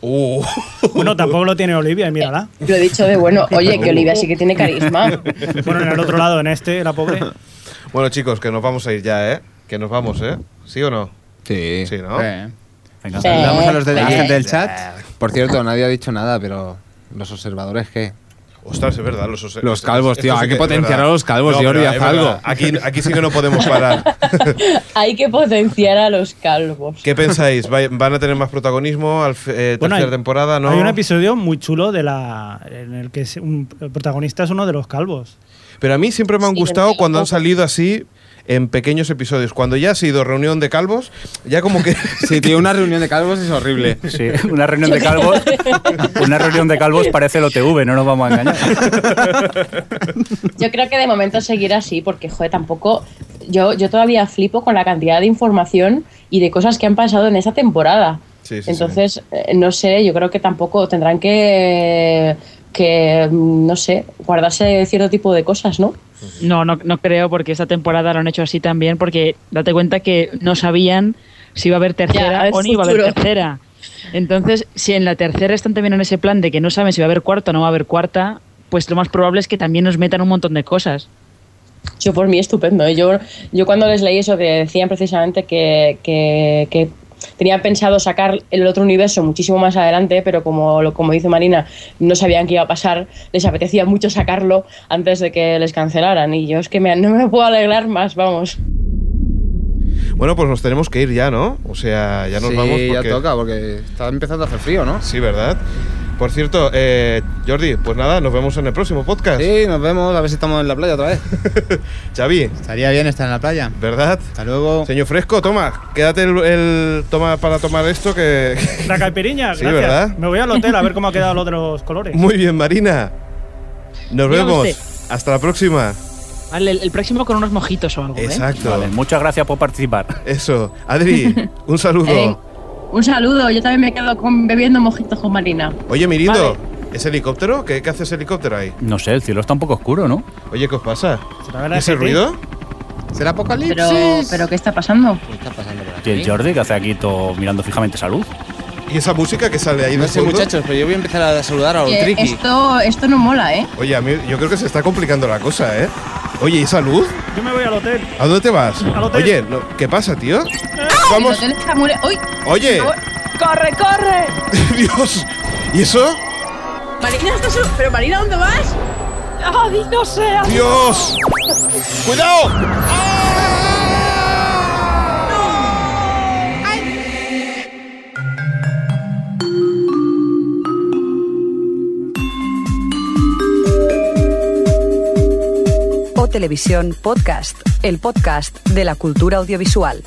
Uh. Bueno, tampoco lo tiene Olivia, y mírala. Lo he dicho de bueno, oye, que Olivia sí que tiene carisma. [LAUGHS] Bueno, en el otro lado, en este, la pobre. Bueno, chicos, que nos vamos a ir ya, ¿eh? Que nos vamos, ¿eh? ¿Sí o no? Sí. Sí, ¿no? Eh. Venga. Sí. Saludamos a los de la gente del chat. Por cierto, nadie ha dicho nada, pero los observadores, ¿qué? Ostras, es verdad. Los, os- Los calvos, tío, sí hay que potenciar a los calvos, Jordi, haz algo. Aquí, aquí sí que no podemos parar. [LAUGHS] Hay que potenciar a los calvos. ¿Qué pensáis? ¿Va- ¿Van a tener más protagonismo al eh, Bueno, tercera hay- temporada? ¿no? Hay un episodio muy chulo de la en el que es un- el protagonista es uno de los calvos. Pero a mí siempre me han Sí, gustado cuando han salido así en pequeños episodios. Cuando ya ha sido reunión de calvos, ya como que... [LAUGHS] Sí, tío, una reunión de calvos es horrible. Sí, una reunión de calvos. Una reunión de calvos parece el OTV, no nos vamos a engañar. Yo creo que de momento seguirá así, porque, joder, tampoco. Yo, yo todavía flipo con la cantidad de información y de cosas que han pasado en esta temporada. Sí, sí, Entonces, eh, no sé, yo creo que tampoco tendrán que. Que, mm, no sé, guardarse cierto tipo de cosas, ¿no? No, no, no creo, porque esta temporada lo han hecho así también, porque date cuenta que no sabían si iba a haber tercera Ya, o no iba a haber tercera. Entonces, si en la tercera están también en ese plan de que no saben si va a haber cuarta o no va a haber cuarta, pues lo más probable es que también nos metan un montón de cosas. Yo por mí estupendo. ¿eh? Yo, yo cuando les leí eso que decían precisamente que, que, que tenían pensado sacar el otro universo muchísimo más adelante, pero como, lo- como dice Marina, no sabían qué iba a pasar, les apetecía mucho sacarlo antes de que les cancelaran. Y yo es que me- no me puedo alegrar más, vamos. Bueno, pues nos tenemos que ir ya, ¿no? O sea, ya nos sí, vamos porque... ya toca, porque está empezando a hacer frío, ¿no? Sí, ¿verdad? Por cierto, eh, Jordi, pues nada, nos vemos en el próximo podcast. Sí, nos vemos, a ver si estamos en la playa otra vez. [LAUGHS] Xavi, Estaría bien estar en la playa. ¿verdad? Hasta luego. Señor Fresco, toma, quédate el, el- toma para tomar esto que... La [LAUGHS] caipiriña, Sí, gracias. ¿verdad? Me voy al hotel a ver cómo ha quedado lo de los colores. Muy bien, Marina. Nos Dígame vemos. usted. Hasta la próxima. Vale, el, el próximo con unos mojitos o algo, ¿eh? Exacto. Vale, muchas gracias por participar. Eso. Adri, [LAUGHS] un saludo. Eh, un saludo, yo también me quedo con, bebiendo mojitos con Marina. Oye, Mirindo, Vale. ¿es helicóptero? ¿Qué, qué hace ese helicóptero ahí? No sé, el cielo está un poco oscuro, ¿no? Oye, ¿qué os pasa? ¿Será ¿Y la ese ruido? ¿Será apocalipsis? Pero, pero ¿qué está pasando? ¿Qué está pasando por Y el? Jordi, que hace aquí todo mirando fijamente salud. ¿Y esa música que sale ahí No de sé, fondo? muchachos, pero yo voy a empezar a saludar a los triqui. esto, esto no mola, ¿eh? Oye, a mí, yo creo que se está complicando la cosa, ¿eh? Oye, ¿y esa luz? Yo me voy al hotel. ¿A dónde te vas? Al hotel. Oye, no- ¿qué pasa, tío? El Vamos. hotel está muy- ¡Uy! Oye, ¡Corre, corre! [LAUGHS] Dios. ¿Y eso? Marina, estás... ¿Pero Marina, dónde vas? ¡Ah, no sé! ¡Dios! ¡Cuidado! O Televisión Podcast, el podcast de la cultura audiovisual.